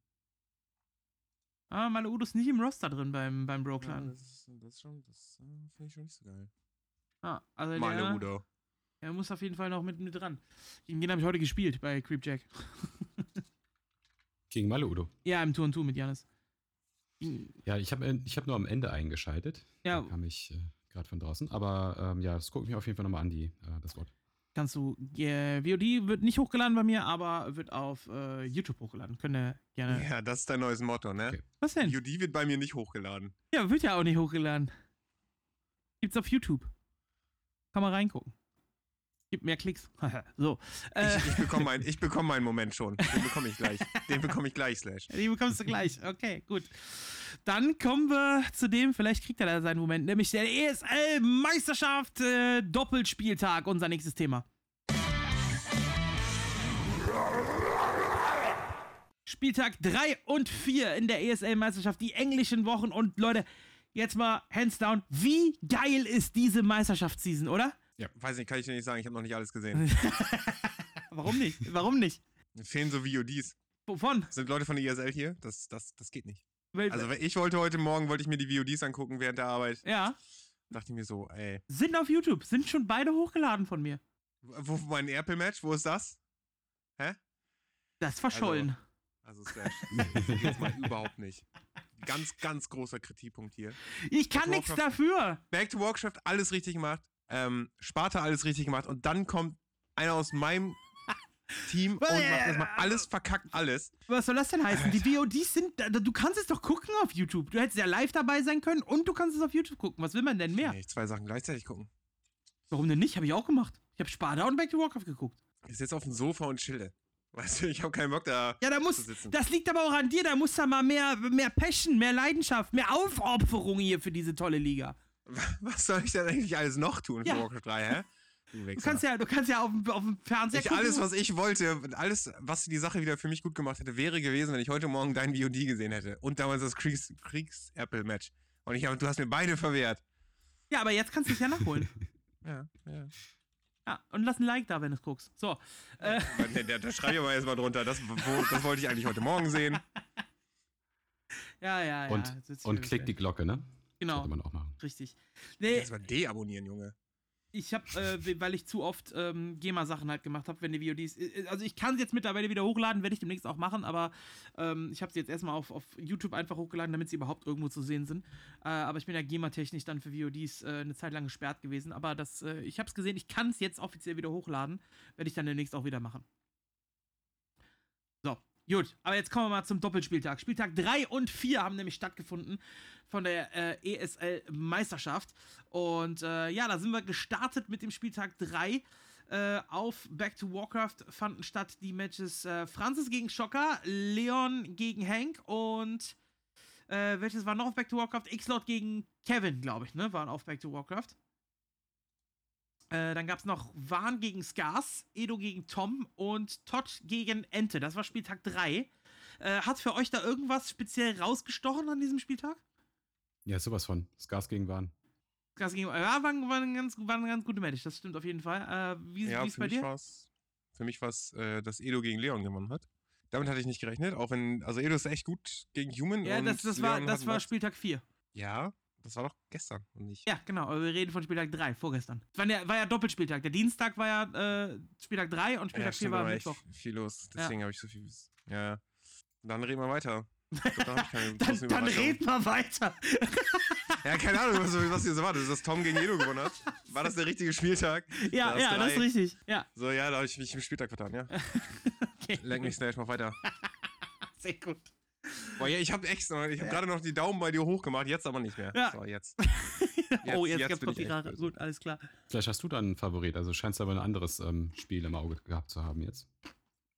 Ah, meine Udo ist nicht im Roster drin beim, beim Ja, Bro-Clan. das, das ist schon, das äh, finde ich schon nicht so geil. Ah, also der, Udo. der muss auf jeden Fall noch mit, mit dran. Gegen den habe ich heute gespielt bei Creepjack. Gegen Malle Udo. ja, im Tour und Tour mit Janis. Ja, ich habe ich hab nur am Ende eingeschaltet. Ja. Da kam ich äh, gerade von draußen. Aber ähm, ja, das gucke ich mir auf jeden Fall nochmal an, die, äh, das Wort. Kannst du. Äh, VOD wird nicht hochgeladen bei mir, aber wird auf äh, YouTube hochgeladen. Könnt ihr gerne. Ja, das ist dein neues Motto, ne? Okay. Was denn? UD wird bei mir nicht hochgeladen. Ja, wird ja auch nicht hochgeladen. Gibt's auf YouTube. Kann man reingucken. Gibt mehr Klicks. so. Äh, Ich, ich bekomme mein, ich bekomm meinen Moment schon. Den bekomme ich gleich. Den bekomme ich gleich, Slash. die bekommst du gleich. Okay, gut. Dann kommen wir zu dem, vielleicht kriegt er da seinen Moment, nämlich der ESL Meisterschaft äh, Doppelspieltag, unser nächstes Thema. Spieltag 3 und 4 in der ESL Meisterschaft, die englischen Wochen und Leute, jetzt mal hands down, wie geil ist diese Meisterschaftsseason, oder? Ja, weiß nicht, kann ich dir nicht sagen. Ich habe noch nicht alles gesehen. Warum nicht? Warum nicht? Fehlen so VODs. Wovon? Sind Leute von der ESL hier? Das, das, das geht nicht. Weil- Also, ich wollte heute Morgen, wollte ich mir die VODs angucken während der Arbeit. ja, Dachte ich mir so, ey. sind auf YouTube, sind schon beide hochgeladen von mir. Wo, mein Erpel-Match? Wo ist das? Das ist verschollen. Also, Slash. Das geht jetzt mal überhaupt nicht. Ganz, ganz großer Kritikpunkt hier. ich kann nichts dafür. Back to Warcraft alles richtig gemacht. Ähm, Sparta alles richtig gemacht. Und dann kommt einer aus meinem Team und macht erstmal alles verkackt, alles. Was soll das denn heißen? Die VODs sind. Du kannst es doch gucken auf YouTube. Du hättest ja live dabei sein können und du kannst es auf YouTube gucken. Was will man denn mehr? Nee, zwei Sachen gleichzeitig gucken. Warum denn nicht? Habe ich auch gemacht. Ich habe Sparta und Back to Warcraft geguckt. Ich sitze auf dem Sofa und chille. Weißt du, ich habe keinen Bock da. Ja, da muss. Das liegt aber auch an dir. Da muss da mal mehr, mehr Passion, mehr Leidenschaft, mehr Aufopferung hier für diese tolle Liga. Was soll ich denn eigentlich alles noch tun für Ja. Warcraft 3, hä? Du kannst ja, du kannst ja auf dem, auf dem Fernseher ich, Alles, was ich wollte, alles, was die Sache wieder für mich gut gemacht hätte, wäre gewesen, wenn ich heute Morgen dein VOD gesehen hätte. Und damals das Kriegs-Apple-Match. Und ich hab, du hast mir beide verwehrt. Ja, aber jetzt kannst du es ja nachholen. ja, ja. Ja, und lass ein Like da, wenn du es guckst. So. Äh. Da, da schreibe ich aber erstmal drunter. Das, wo, das wollte ich eigentlich heute Morgen sehen. Ja, ja, ja. Und, und klick die Glocke, ne? Genau. Sollte man auch machen. Richtig. Nee, Erstmal deabonnieren, Junge. ich habe, äh, weil ich zu oft ähm, GEMA-Sachen halt gemacht habe, wenn die VODs. äh, Also ich kann sie jetzt mittlerweile wieder hochladen, werde ich demnächst auch machen, aber ähm, ich habe sie jetzt erstmal auf, auf YouTube einfach hochgeladen, damit sie überhaupt irgendwo zu sehen sind. Äh, aber ich bin ja GEMA-technisch dann für VODs äh, eine Zeit lang gesperrt gewesen. Aber das, äh, ich habe es gesehen, ich kann es jetzt offiziell wieder hochladen. Werde ich dann demnächst auch wieder machen. So, gut. Aber jetzt kommen wir mal zum Doppelspieltag. Spieltag 3 und 4 haben nämlich stattgefunden von der äh, ESL-Meisterschaft. Und äh, ja, da sind wir gestartet mit dem Spieltag 3. Äh, auf Back to Warcraft fanden statt die Matches äh, Francis gegen Schocker, Leon gegen Hank und äh, welches war noch auf Back to Warcraft? X-Lord gegen Kevin, glaube ich, ne? Waren auf Back to Warcraft. Äh, dann gab es noch Wahn gegen Skars, Edo gegen Tom und Todd gegen Ente. Das war Spieltag 3. Äh, hat für euch da irgendwas speziell rausgestochen an diesem Spieltag? Ja, sowas von. Skars gegen Wahn. Skars gegen. Ja, war, war, ein ganz, war eine ganz gute Match, das stimmt auf jeden Fall. Äh, wie Ja, wie ist für bei mich dir? war's, für mich war es, äh, dass Edo gegen Leon gewonnen hat. Damit hatte ich nicht gerechnet, auch wenn, also Edo ist echt gut gegen Human. Ja, und das, das war, das war was- Spieltag 4. Ja, das war doch gestern und nicht. Ja, genau, aber wir reden von Spieltag 3, vorgestern. War ja, war ja Doppelspieltag. Der Dienstag war ja äh, Spieltag 3 und Spieltag 4 stimmt, war Mittwoch. viel los. Ja. Deswegen habe ich so viel. Ja. Dann reden wir weiter. Ich ich keine Dann, dann red mal weiter. Ja, keine Ahnung, was, was ihr so wartet. Dass Tom gegen Edo gewonnen hat. War das der richtige Spieltag? Ja, Da ja, du das ist drei. richtig. Ja, So, ja, da habe ich mich im Spieltag vertan, ja. okay. Lenk mich schnell mal weiter. Sehr gut. Boah, ja, ich habe extra, ich habe gerade noch die Daumen bei dir hochgemacht, jetzt aber nicht mehr. Ja. So, jetzt. oh, jetzt, jetzt jetzt bin kommt ich die echt Rare. böse. Gut, alles klar. Vielleicht hast du dann einen Favorit. Also scheinst du aber ein anderes ähm, Spiel im Auge gehabt zu haben jetzt.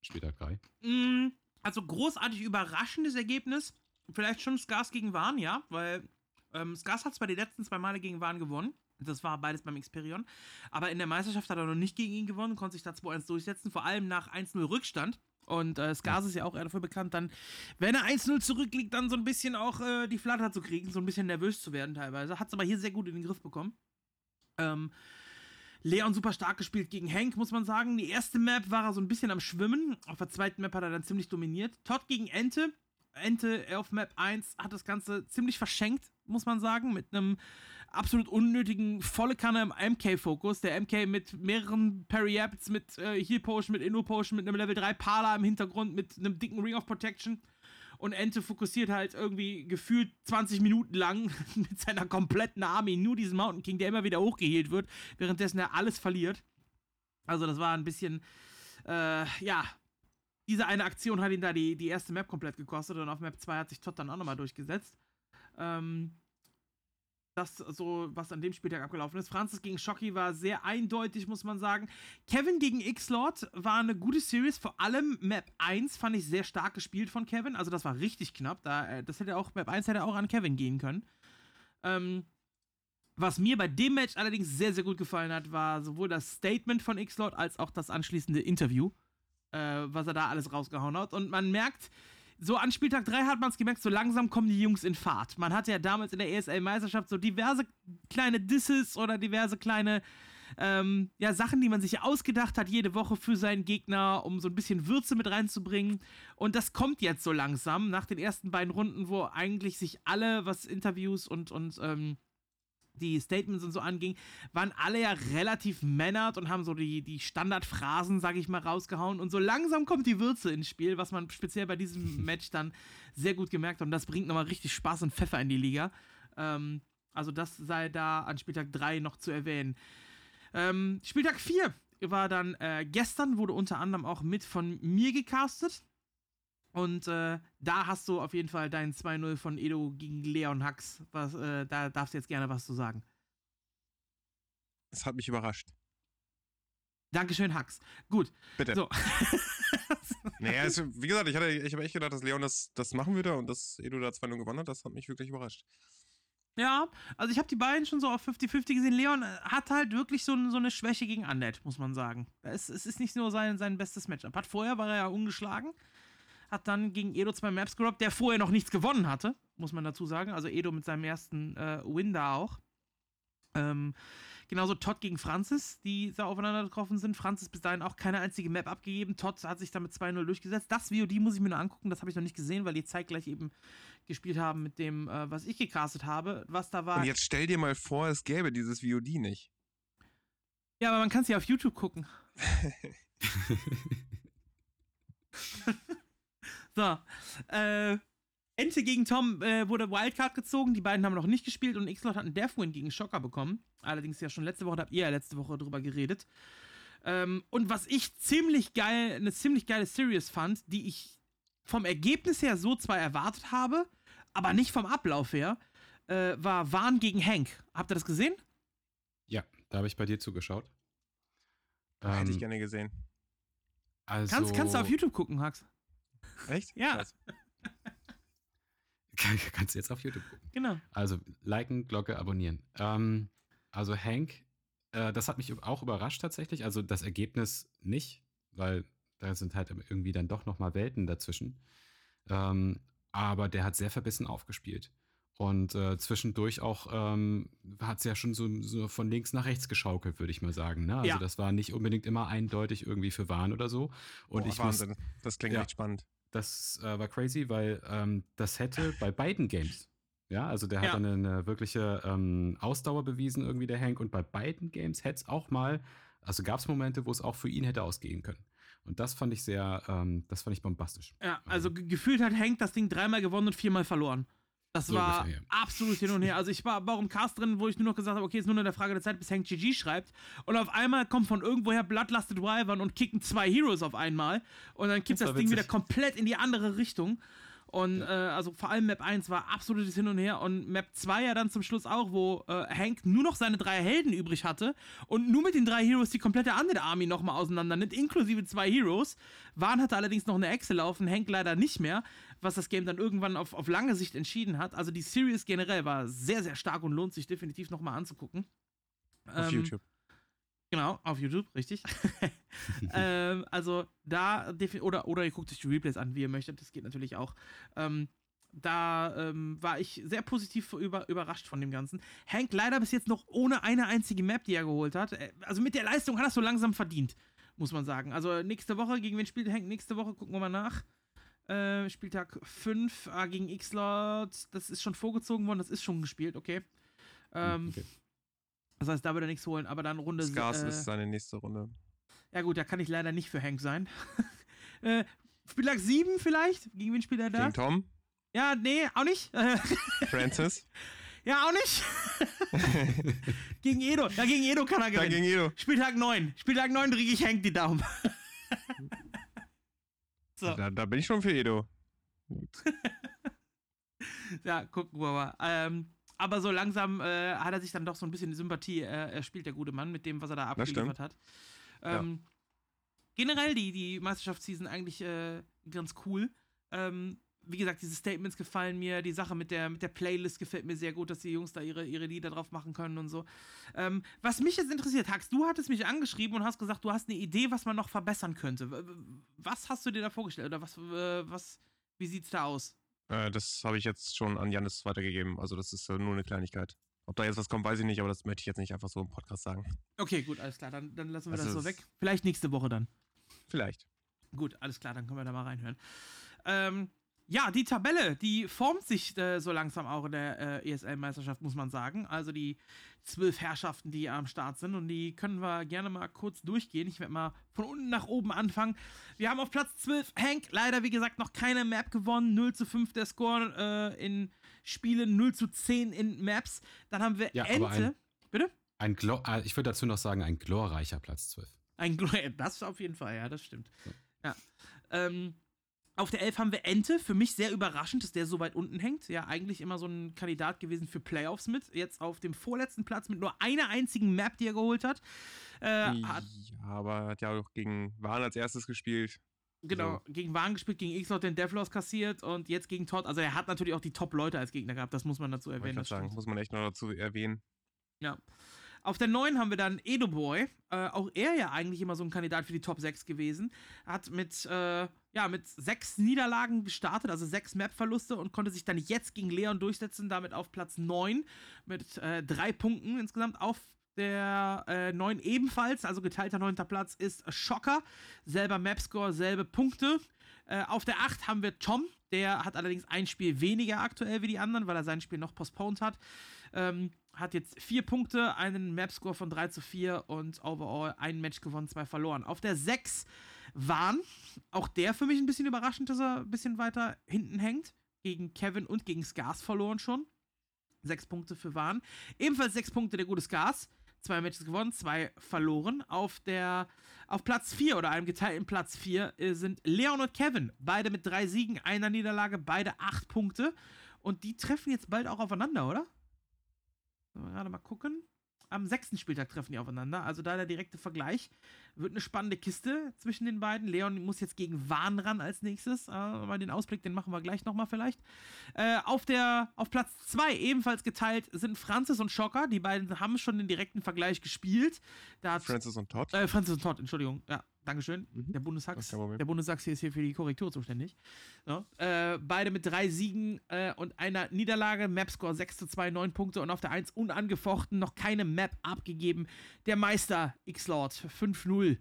Spieltag 3. Mm, Also großartig überraschendes Ergebnis. Vielleicht schon Skars gegen Wahn, ja, weil ähm, Skars hat zwar die letzten zwei Male gegen Wahn gewonnen. Das war beides beim Xperion. Aber in der Meisterschaft hat er noch nicht gegen ihn gewonnen, konnte sich da 2-1 durchsetzen, vor allem nach 1-0 Rückstand. Und äh, Skars ist ja auch eher dafür bekannt, dann, wenn er 1-0 zurückliegt, dann so ein bisschen auch äh, die Flatter zu kriegen, so ein bisschen nervös zu werden teilweise. Hat es aber hier sehr gut in den Griff bekommen. Ähm, Leon super stark gespielt gegen Hank, muss man sagen. Die erste Map war er so ein bisschen am Schwimmen. Auf der zweiten Map hat er dann ziemlich dominiert. Todd gegen Ente. Ente auf Map 1 hat das Ganze ziemlich verschenkt, muss man sagen, mit einem absolut unnötigen volle Kanne im MK-Fokus. Der MK mit mehreren Parry-Apps, mit äh, Heal Potion, mit Inno Potion, mit einem Level 3 Pala im Hintergrund, mit einem dicken Ring of Protection. Und Ente fokussiert halt irgendwie gefühlt 20 Minuten lang mit seiner kompletten Army nur diesen Mountain King, der immer wieder hochgehielt wird, währenddessen er alles verliert. Also das war ein bisschen, äh, ja, diese eine Aktion hat ihn da die, die erste Map komplett gekostet und auf Map 2 hat sich Todd dann auch nochmal durchgesetzt. Ähm, das so, was an dem Spieltag abgelaufen ist. Francis gegen Shocky war sehr eindeutig, muss man sagen. Kevin gegen X-Lord war eine gute Series. Vor allem Map 1 fand ich sehr stark gespielt von Kevin. Also das war richtig knapp. Da, äh, das hätte auch, Map 1 hätte auch an Kevin gehen können. Ähm, was mir bei dem Match allerdings sehr, sehr gut gefallen hat, war sowohl das Statement von X-Lord als auch das anschließende Interview, äh, was er da alles rausgehauen hat. Und man merkt, so an Spieltag 3 hat man es gemerkt, so langsam kommen die Jungs in Fahrt. Man hatte ja damals in der ESL-Meisterschaft so diverse kleine Disses oder diverse kleine ähm, ja, Sachen, die man sich ausgedacht hat, jede Woche für seinen Gegner, um so ein bisschen Würze mit reinzubringen. Und das kommt jetzt so langsam nach den ersten beiden Runden, wo eigentlich sich alle, was Interviews und, und ähm, die Statements und so anging, waren alle ja relativ männert und haben so die, die Standardphrasen, sag ich mal, rausgehauen. Und so langsam kommt die Würze ins Spiel, was man speziell bei diesem Match dann sehr gut gemerkt hat. Und das bringt nochmal richtig Spaß und Pfeffer in die Liga. Ähm, also das sei da an Spieltag 3 noch zu erwähnen. Ähm, Spieltag 4 war dann äh, gestern, wurde unter anderem auch mit von mir gecastet. Und äh, da hast du auf jeden Fall dein 2-0 von Edo gegen Leon Hux. Was, äh, da darfst du jetzt gerne was zu sagen. Das hat mich überrascht. Dankeschön, Hux. Gut. Bitte. So. Naja, also, wie gesagt, ich, hatte, ich habe echt gedacht, dass Leon das, das machen würde und dass Edo da 2-0 gewonnen hat. Das hat mich wirklich überrascht. Ja, also ich habe die beiden schon so auf 50-50 gesehen. Leon äh, hat halt wirklich so, so eine Schwäche gegen Undead, muss man sagen. Es, es ist nicht nur sein, sein bestes Matchup. Hat vorher war er ja ungeschlagen, hat dann gegen Edo zwei Maps gerobbt, der vorher noch nichts gewonnen hatte, muss man dazu sagen. Also Edo mit seinem ersten äh, Win da auch. Ähm, genauso Todd gegen Francis, die da aufeinander getroffen sind. Francis bis dahin auch keine einzige Map abgegeben. Todd hat sich damit 2-0 durchgesetzt. Das VOD muss ich mir nur angucken, das habe ich noch nicht gesehen, weil die zeitgleich eben gespielt haben mit dem, äh, was ich gecastet habe. Was da war. Und jetzt stell dir mal vor, es gäbe dieses VOD nicht. Ja, aber man kann es ja auf YouTube gucken. so. Äh, Ente gegen Tom äh, wurde Wildcard gezogen. Die beiden haben noch nicht gespielt und X-Lot hat einen Deathwin gegen Schocker bekommen. Allerdings ja schon letzte Woche, da habt ihr ja letzte Woche drüber geredet. Ähm, und was ich ziemlich geil, eine ziemlich geile Series fand, die ich vom Ergebnis her so zwar erwartet habe, aber nicht vom Ablauf her, äh, war Wahn gegen Hank. Habt ihr das gesehen? Ja, da habe ich bei dir zugeschaut. Hätte ich Ähm, gerne gesehen. also, Kannst, kannst du auf YouTube gucken, Hax? Echt? Ja. Krass. kannst du jetzt auf YouTube gucken. Genau. Also liken, Glocke, abonnieren. Ähm, also Hank, äh, das hat mich auch überrascht tatsächlich. Also das Ergebnis nicht, weil da sind halt irgendwie dann doch noch mal Welten dazwischen. Ähm, aber der hat sehr verbissen aufgespielt. Und äh, zwischendurch auch ähm, hat es ja schon so, so von links nach rechts geschaukelt, würde ich mal sagen. Ne? Also Ja. das war nicht unbedingt immer eindeutig irgendwie für Wahn oder so. Und Boah, ich muss, Wahnsinn. Das klingt Ja. echt spannend. Das äh, war crazy, weil ähm, das hätte bei beiden Games, ja, also der hat Ja. dann eine wirkliche ähm, Ausdauer bewiesen, irgendwie der Hank, und bei beiden Games hätte es auch mal, also gab es Momente, wo es auch für ihn hätte ausgehen können. Und das fand ich sehr, ähm, das fand ich bombastisch. Ja, also ge- gefühlt hat Hank das Ding dreimal gewonnen und viermal verloren. Das So war ungefähr, ja. absolut hin und her. Also ich war, war auch im Cast drin, wo ich nur noch gesagt habe, okay, ist nur noch eine Frage der Zeit, bis Hank GG schreibt. Und auf einmal kommt von irgendwoher Bloodlusted Wyvern und kicken zwei Heroes auf einmal. Und dann kippt Das das, Ding wieder komplett in die andere Richtung. Und äh, also vor allem Map 1 war absolutes Hin und Her und Map 2 ja dann zum Schluss auch, wo äh, Hank nur noch seine drei Helden übrig hatte und nur mit den drei Heroes die komplette Undead Army nochmal auseinander nimmt, inklusive zwei Heroes. Vahn hatte allerdings noch eine Echse laufen, Hank leider nicht mehr, was das Game dann irgendwann auf, auf lange Sicht entschieden hat. Also die Series generell war sehr, sehr stark und lohnt sich definitiv nochmal anzugucken. Auf Ähm, YouTube. Genau, auf YouTube, richtig. ähm, also da, oder, oder ihr guckt euch die Replays an, wie ihr möchtet, das geht natürlich auch. Ähm, da ähm, war ich sehr positiv über, überrascht von dem Ganzen. Hank leider bis jetzt noch ohne eine einzige Map, die er geholt hat. Äh, Also mit der Leistung hat er es so langsam verdient, muss man sagen. Also nächste Woche, gegen wen spielt Hank nächste Woche? Gucken wir mal nach. Äh, Spieltag 5 äh, gegen X-Lord. Das ist schon vorgezogen worden, das ist schon gespielt, okay. Ähm, okay. Das heißt, da wird er nichts holen, aber dann Runde Scars äh, ist seine nächste Runde. ja gut, da kann ich leider nicht für Hank sein. äh, Spieltag 7 vielleicht? Gegen wen spielt er da? Gegen Tom, Ja, nee, auch nicht. Francis. ja, auch nicht. gegen Edo. Ja, gegen Edo kann er gewinnen. gegen Edo. Spieltag 9. Spieltag 9 drücke ich Hank die Daumen. so, Da, da bin ich schon für Edo. ja, gucken wir mal. Ähm, aber so langsam äh, hat er sich dann doch so ein bisschen Sympathie äh, erspielt, der gute Mann, mit dem, was er da abgeliefert hat. Ähm, Generell die, die Meisterschaftsseason eigentlich äh, ganz cool. Ähm, wie gesagt, diese Statements gefallen mir, die Sache mit der, mit der Playlist gefällt mir sehr gut, dass die Jungs da ihre, ihre Lieder drauf machen können und so. Ähm, was mich jetzt interessiert, Hax, du hattest mich angeschrieben und hast gesagt, du hast eine Idee, was man noch verbessern könnte. Was hast du dir da vorgestellt oder was, äh, was, wie sieht's da aus? Äh, das habe ich jetzt schon an Janis weitergegeben. Also das ist äh, nur eine Kleinigkeit. Ob da jetzt was kommt, weiß ich nicht, aber das möchte ich jetzt nicht einfach so im Podcast sagen. Okay, gut, alles klar, dann, dann lassen wir Also das so weg. Vielleicht nächste Woche dann. Vielleicht. Gut, alles klar, dann können wir da mal reinhören. Ähm, ja, die Tabelle, die formt sich äh, so langsam auch in der äh, ESL-Meisterschaft, muss man sagen. Also die zwölf Herrschaften, die am Start sind. Und die können wir gerne mal kurz durchgehen. Ich werde mal von unten nach oben anfangen. Wir haben auf Platz 12 Hank, leider wie gesagt noch keine Map gewonnen. 0 zu 5 der Score äh, in Spielen, 0 zu 10 in Maps. Dann haben wir Ja, Ente. ein- Bitte? Ein Glo äh, ich würde dazu noch sagen, ein glorreicher Platz 12. Ein Glo- das auf jeden Fall, ja, das stimmt. Ja. Ähm, auf der 11 haben wir Ente. Für mich sehr überraschend, dass der so weit unten hängt. Ja, eigentlich immer so ein Kandidat gewesen für Playoffs mit. Jetzt auf dem vorletzten Platz mit nur einer einzigen Map, die er geholt hat. Äh, hat ja, aber er hat ja auch gegen Wahn als erstes gespielt. Genau, So. gegen Wagen gespielt, gegen X-Lot den Deathloss kassiert und jetzt gegen Todd. Also er hat natürlich auch die Top-Leute als Gegner gehabt, das muss man dazu ich erwähnen. grad Das sagen, muss man echt noch dazu erwähnen. Ja. Auf der 9 haben wir dann Edo Boy. Äh, auch er ja eigentlich immer so ein Kandidat für die Top 6 gewesen. Hat mit, äh, ja, mit sechs Niederlagen gestartet, also sechs Map-Verluste und konnte sich dann jetzt gegen Leon durchsetzen, damit auf Platz 9 mit äh, drei Punkten insgesamt. Auf der äh, 9 ebenfalls, also geteilter 9. Platz, ist Schocker. Selber Mapscore, selbe Punkte. Äh, auf der 8 haben wir Tom. Der hat allerdings ein Spiel weniger aktuell wie die anderen, weil er sein Spiel noch postponed hat. Ähm, hat jetzt vier Punkte, einen Mapscore von 3 zu 4 und overall ein Match gewonnen, zwei verloren. Auf der 6 waren, auch der für mich ein bisschen überraschend, dass er ein bisschen weiter hinten hängt. Gegen Kevin und gegen Skars verloren schon. Sechs Punkte für Waren. Ebenfalls sechs Punkte der gute Skars. Zwei Matches gewonnen, zwei verloren. Auf der auf Platz 4 oder einem geteilten Platz 4 äh, sind Leon und Kevin. Beide mit drei Siegen, einer Niederlage, beide acht Punkte. Und die treffen jetzt bald auch aufeinander, oder? Sollen wir gerade mal gucken. Am sechsten Spieltag treffen die aufeinander. Also da der direkte Vergleich. Wird eine spannende Kiste zwischen den beiden. Leon muss jetzt gegen Wahn ran als nächstes. Äh, aber den Ausblick, den machen wir gleich nochmal vielleicht. Äh, auf, der, auf Platz 2 ebenfalls geteilt sind Francis und Schocker. Die beiden haben schon den direkten Vergleich gespielt. Da hat Francis und Todd. äh, Francis und Todd, Entschuldigung. Ja, Dankeschön. Mhm. Der Bundeshax. Der Bundeshax hier ist hier für die Korrektur zuständig. So. Äh, beide mit drei Siegen äh, und einer Niederlage. Mapscore 6 zu 2, 9 Punkte und auf der 1 unangefochten. Noch keine Map abgegeben. Der Meister X-Lord 5-0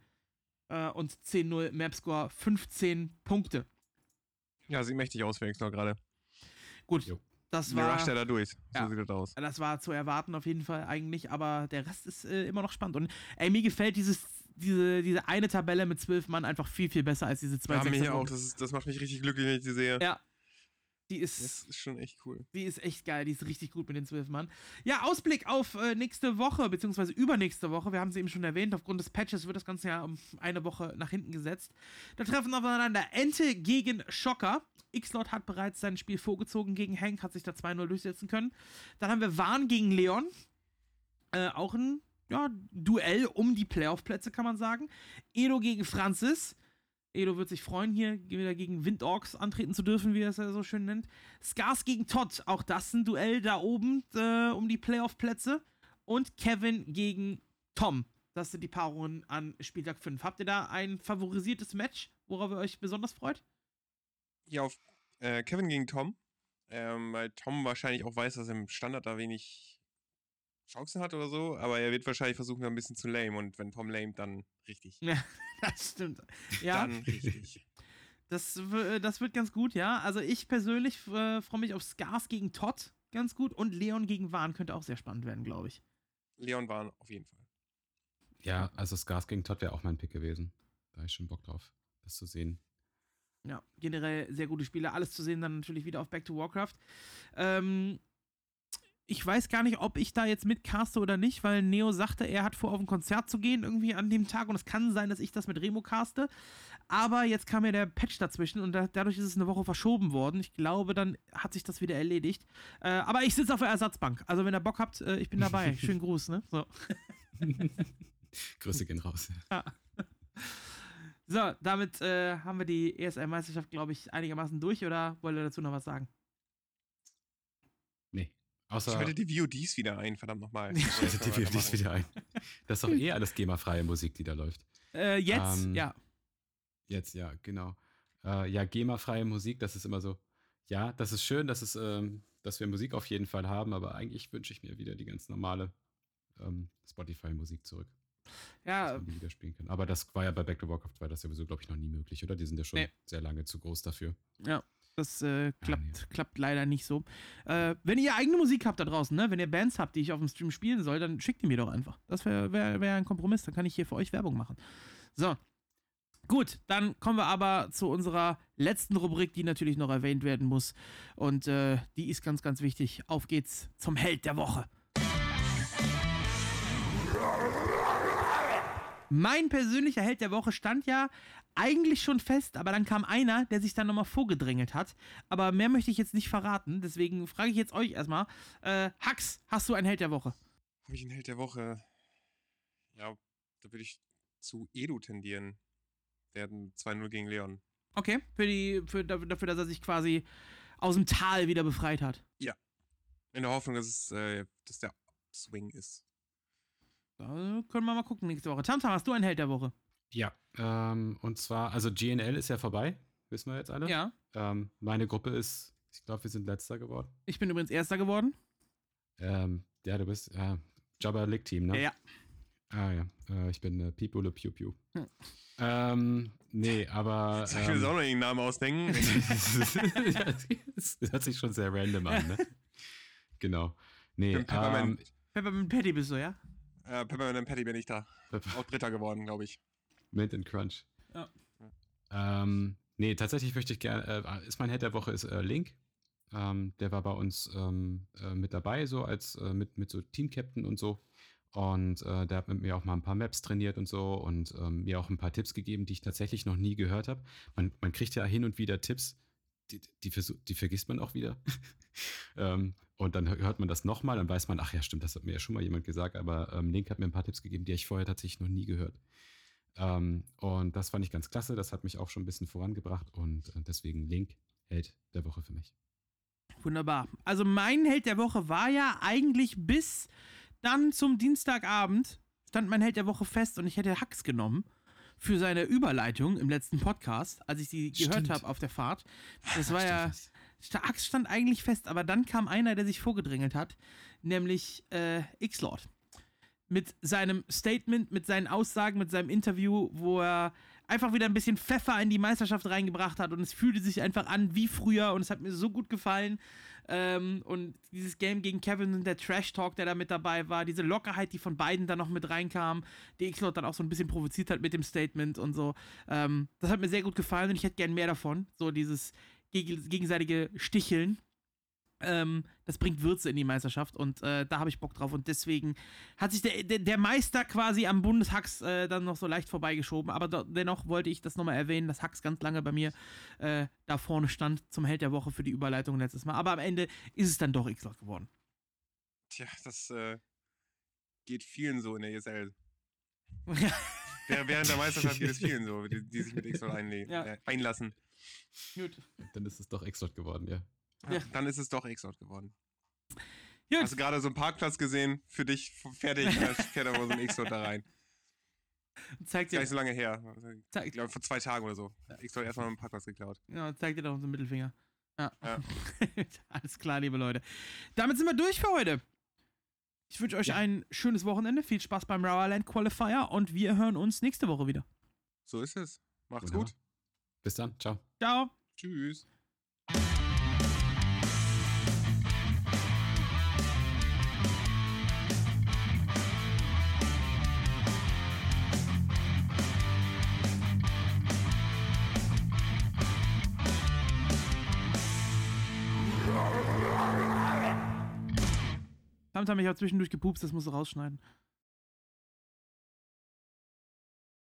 äh, und 10-0. Mapscore 15 Punkte. Ja, sieht mächtig aus für Exlor gerade. Gut, Jo. das war. rusht er da durch. So Ja. sieht das aus. Das war zu erwarten auf jeden Fall eigentlich, aber der Rest ist äh, immer noch spannend. Und ey, mir gefällt dieses, diese, diese eine Tabelle mit zwölf Mann einfach viel, viel besser als diese zwei Ja, mir auch. Das, ist, das macht mich richtig glücklich, wenn ich die sehe. Ja. Die ist, Das ist schon echt cool. die ist echt geil, die ist richtig gut mit den zwölf Mann. Ja, Ausblick auf äh, nächste Woche, beziehungsweise übernächste Woche. Wir haben sie eben schon erwähnt, aufgrund des Patches wird das Ganze ja um eine Woche nach hinten gesetzt. Da treffen aufeinander Ente gegen Schocker. X-Lord hat bereits sein Spiel vorgezogen gegen Hank, hat sich da 2-0 durchsetzen können. Dann haben wir Wahn gegen Leon. Äh, auch ein ja, Duell um die Playoff-Plätze, kann man sagen. Edo gegen Francis. Edo wird sich freuen, hier wieder gegen Windorks antreten zu dürfen, wie er es ja so schön nennt. Scars gegen Todd, auch das ein Duell da oben äh, um die Playoff-Plätze. Und Kevin gegen Tom. Das sind die Paarungen an Spieltag 5. Habt ihr da ein favorisiertes Match, worauf ihr euch besonders freut? Ja, auf äh, Kevin gegen Tom. Ähm, weil Tom wahrscheinlich auch weiß, dass im Standard da wenig Chancen hat oder so. Aber er wird wahrscheinlich versuchen, da ein bisschen zu lame. Und wenn Tom lame, dann richtig. Das stimmt. Ja, Dann richtig. das, w- das wird ganz gut, ja. Also ich persönlich äh, freue mich auf Scars gegen Todd ganz gut und Leon gegen Wahn könnte auch sehr spannend werden, glaube ich. Leon war auf jeden Fall. Ja, also Scars gegen Todd wäre auch mein Pick gewesen. Da habe ich schon Bock drauf, das zu sehen. Ja, generell sehr gute Spiele. Alles zu sehen dann natürlich wieder auf Back to Warcraft. Ähm, ich weiß gar nicht, ob ich da jetzt mitcaste oder nicht, weil Neo sagte, er hat vor, auf ein Konzert zu gehen irgendwie an dem Tag und es kann sein, dass ich das mit Remo caste. Aber jetzt kam ja der Patch dazwischen und da, dadurch ist es eine Woche verschoben worden. Ich glaube, dann hat sich das wieder erledigt. Äh, aber ich sitze auf der Ersatzbank. Also wenn ihr Bock habt, äh, ich bin dabei. Schönen Gruß, ne? So. Grüße gehen raus. So, damit äh, haben wir die ESL-Meisterschaft, glaube ich, einigermaßen durch oder wollt ihr dazu noch was sagen? Außer Schalte die VODs wieder ein, verdammt nochmal. Schaltet die VODs wieder ein. Das ist doch eh alles GEMA-freie Musik, die da läuft. Äh, jetzt, Ähm, ja. Jetzt, ja, genau. Äh, ja, GEMA-freie Musik, das ist immer so. Ja, das ist schön, dass, es, ähm, dass wir Musik auf jeden Fall haben, aber eigentlich wünsche ich mir wieder die ganz normale ähm, Spotify-Musik zurück. dass Ja, man die wieder spielen kann. Aber das war ja bei Back to Warcraft war das sowieso, glaube ich, noch nie möglich, oder? Die sind ja schon Nee. sehr lange zu groß dafür. Das äh, klappt, nee. klappt leider nicht so. Äh, wenn ihr eigene Musik habt da draußen, ne? wenn ihr Bands habt, die ich auf dem Stream spielen soll, dann schickt die mir doch einfach. Das wäre wär, wär ein Kompromiss, dann kann ich hier für euch Werbung machen. So. Gut, dann kommen wir aber zu unserer letzten Rubrik, die natürlich noch erwähnt werden muss. Und äh, die ist ganz, ganz wichtig. Auf geht's zum Held der Woche. Mein persönlicher Held der Woche stand ja eigentlich schon fest, aber dann kam einer, der sich dann nochmal vorgedrängelt hat. Aber mehr möchte ich jetzt nicht verraten, deswegen frage ich jetzt euch erstmal. Äh, Hax, hast du einen Held der Woche? Habe ich einen Held der Woche? Ja, da würde ich zu Edu tendieren. Der hat ein 2-0 gegen Leon. Okay, für die, für, dafür, dass er sich quasi aus dem Tal wieder befreit hat. In der Hoffnung, dass, es, äh, dass der Swing ist. Da können wir mal gucken nächste Woche. Tamtam, hast du einen Held der Woche? Ja, ähm, und zwar, also GNL ist ja vorbei, wissen wir jetzt alle. Ja. Ähm, meine Gruppe ist, ich glaube, wir sind letzter geworden. Ich bin übrigens Erster geworden. Ähm, ja, du bist äh, Jabba Lick Team, ne? Ja. Ah ja, äh, ich bin äh, Pipule Piu Piu. Hm. Ähm, nee, aber. Soll ich mir jetzt auch Ähm, noch irgendeinen Namen ausdenken? das hört sich schon sehr random an, ne? Genau. Nee, Peppermint. ähm, Peppermint Patty bist du, ja? Äh, Peppermint and Patty bin ich da. Auch Dritter geworden, glaube ich. Mint and Crunch. Ja. Ähm, nee, tatsächlich möchte ich gerne, äh, ist mein Head der Woche ist äh, Link. Ähm, der war bei uns ähm, äh, mit dabei, so als äh, mit, mit so Team-Captain und so. Und äh, der hat mit mir auch mal ein paar Maps trainiert und so und ähm, mir auch ein paar Tipps gegeben, die ich tatsächlich noch nie gehört habe. Man, man kriegt ja hin und wieder Tipps, die, die, die vergisst man auch wieder. ähm, und dann hört man das nochmal, dann weiß man, ach ja, stimmt, das hat mir ja schon mal jemand gesagt, aber ähm, Link hat mir ein paar Tipps gegeben, die ich vorher tatsächlich noch nie gehört. Ähm, und das fand ich ganz klasse, das hat mich auch schon ein bisschen vorangebracht und äh, deswegen Link Held der Woche für mich. Wunderbar. Also mein Held der Woche war ja eigentlich bis dann zum Dienstagabend stand mein Held der Woche fest und ich hätte Hacks genommen für seine Überleitung im letzten Podcast, als ich sie gehört habe auf der Fahrt. Das war ja das- Hacks stand eigentlich fest, aber dann kam einer, der sich vorgedrängelt hat, nämlich äh, X-Lord. Mit seinem Statement, mit seinen Aussagen, mit seinem Interview, wo er einfach wieder ein bisschen Pfeffer in die Meisterschaft reingebracht hat und es fühlte sich einfach an wie früher und es hat mir so gut gefallen. Ähm, und dieses Game gegen Kevin und der Trash Talk, der da mit dabei war, diese Lockerheit, die von beiden dann noch mit reinkam, die X-Lord dann auch so ein bisschen provoziert hat mit dem Statement und so. Ähm, das hat mir sehr gut gefallen und ich hätte gern mehr davon. So dieses geg gegenseitige Sticheln. Ähm, das bringt Würze in die Meisterschaft und äh, da habe ich Bock drauf. Und deswegen hat sich der, der, der Meister quasi am Bundeshacks äh, dann noch so leicht vorbeigeschoben. Aber do, dennoch wollte ich das nochmal erwähnen, dass Hacks ganz lange bei mir äh, da vorne stand zum Held der Woche für die Überleitung letztes Mal. Aber am Ende ist es dann doch X-Lord geworden. Tja, das äh, geht vielen so in der ESL. Währ- Während der Meisterschaft geht es vielen so, die, die sich mit X einlegen, Ja. Gut. Dann ist es doch X-Lord geworden, ja. Ja. Dann ist es doch X-Out geworden. Gut. Hast du gerade so einen Parkplatz gesehen? Für dich fertig, fährt aber so ein X-Out da rein. Zeig Gar dir, nicht so lange her. Also, Ich zeig, glaube, vor zwei Tagen oder so. X-Out erstmal einen Parkplatz geklaut. ja, zeig dir doch unseren Mittelfinger. Ja. Ja. Alles klar, liebe Leute. Damit sind wir durch für heute. Ich wünsche euch Ja. ein schönes Wochenende. Viel Spaß beim Rowerland Qualifier und wir hören uns nächste Woche wieder. So ist es. Macht's Wunderbar. gut. Bis dann, ciao. Ciao. Tschüss. Tamtam, ich habe zwischendurch gepupst, das musst du rausschneiden.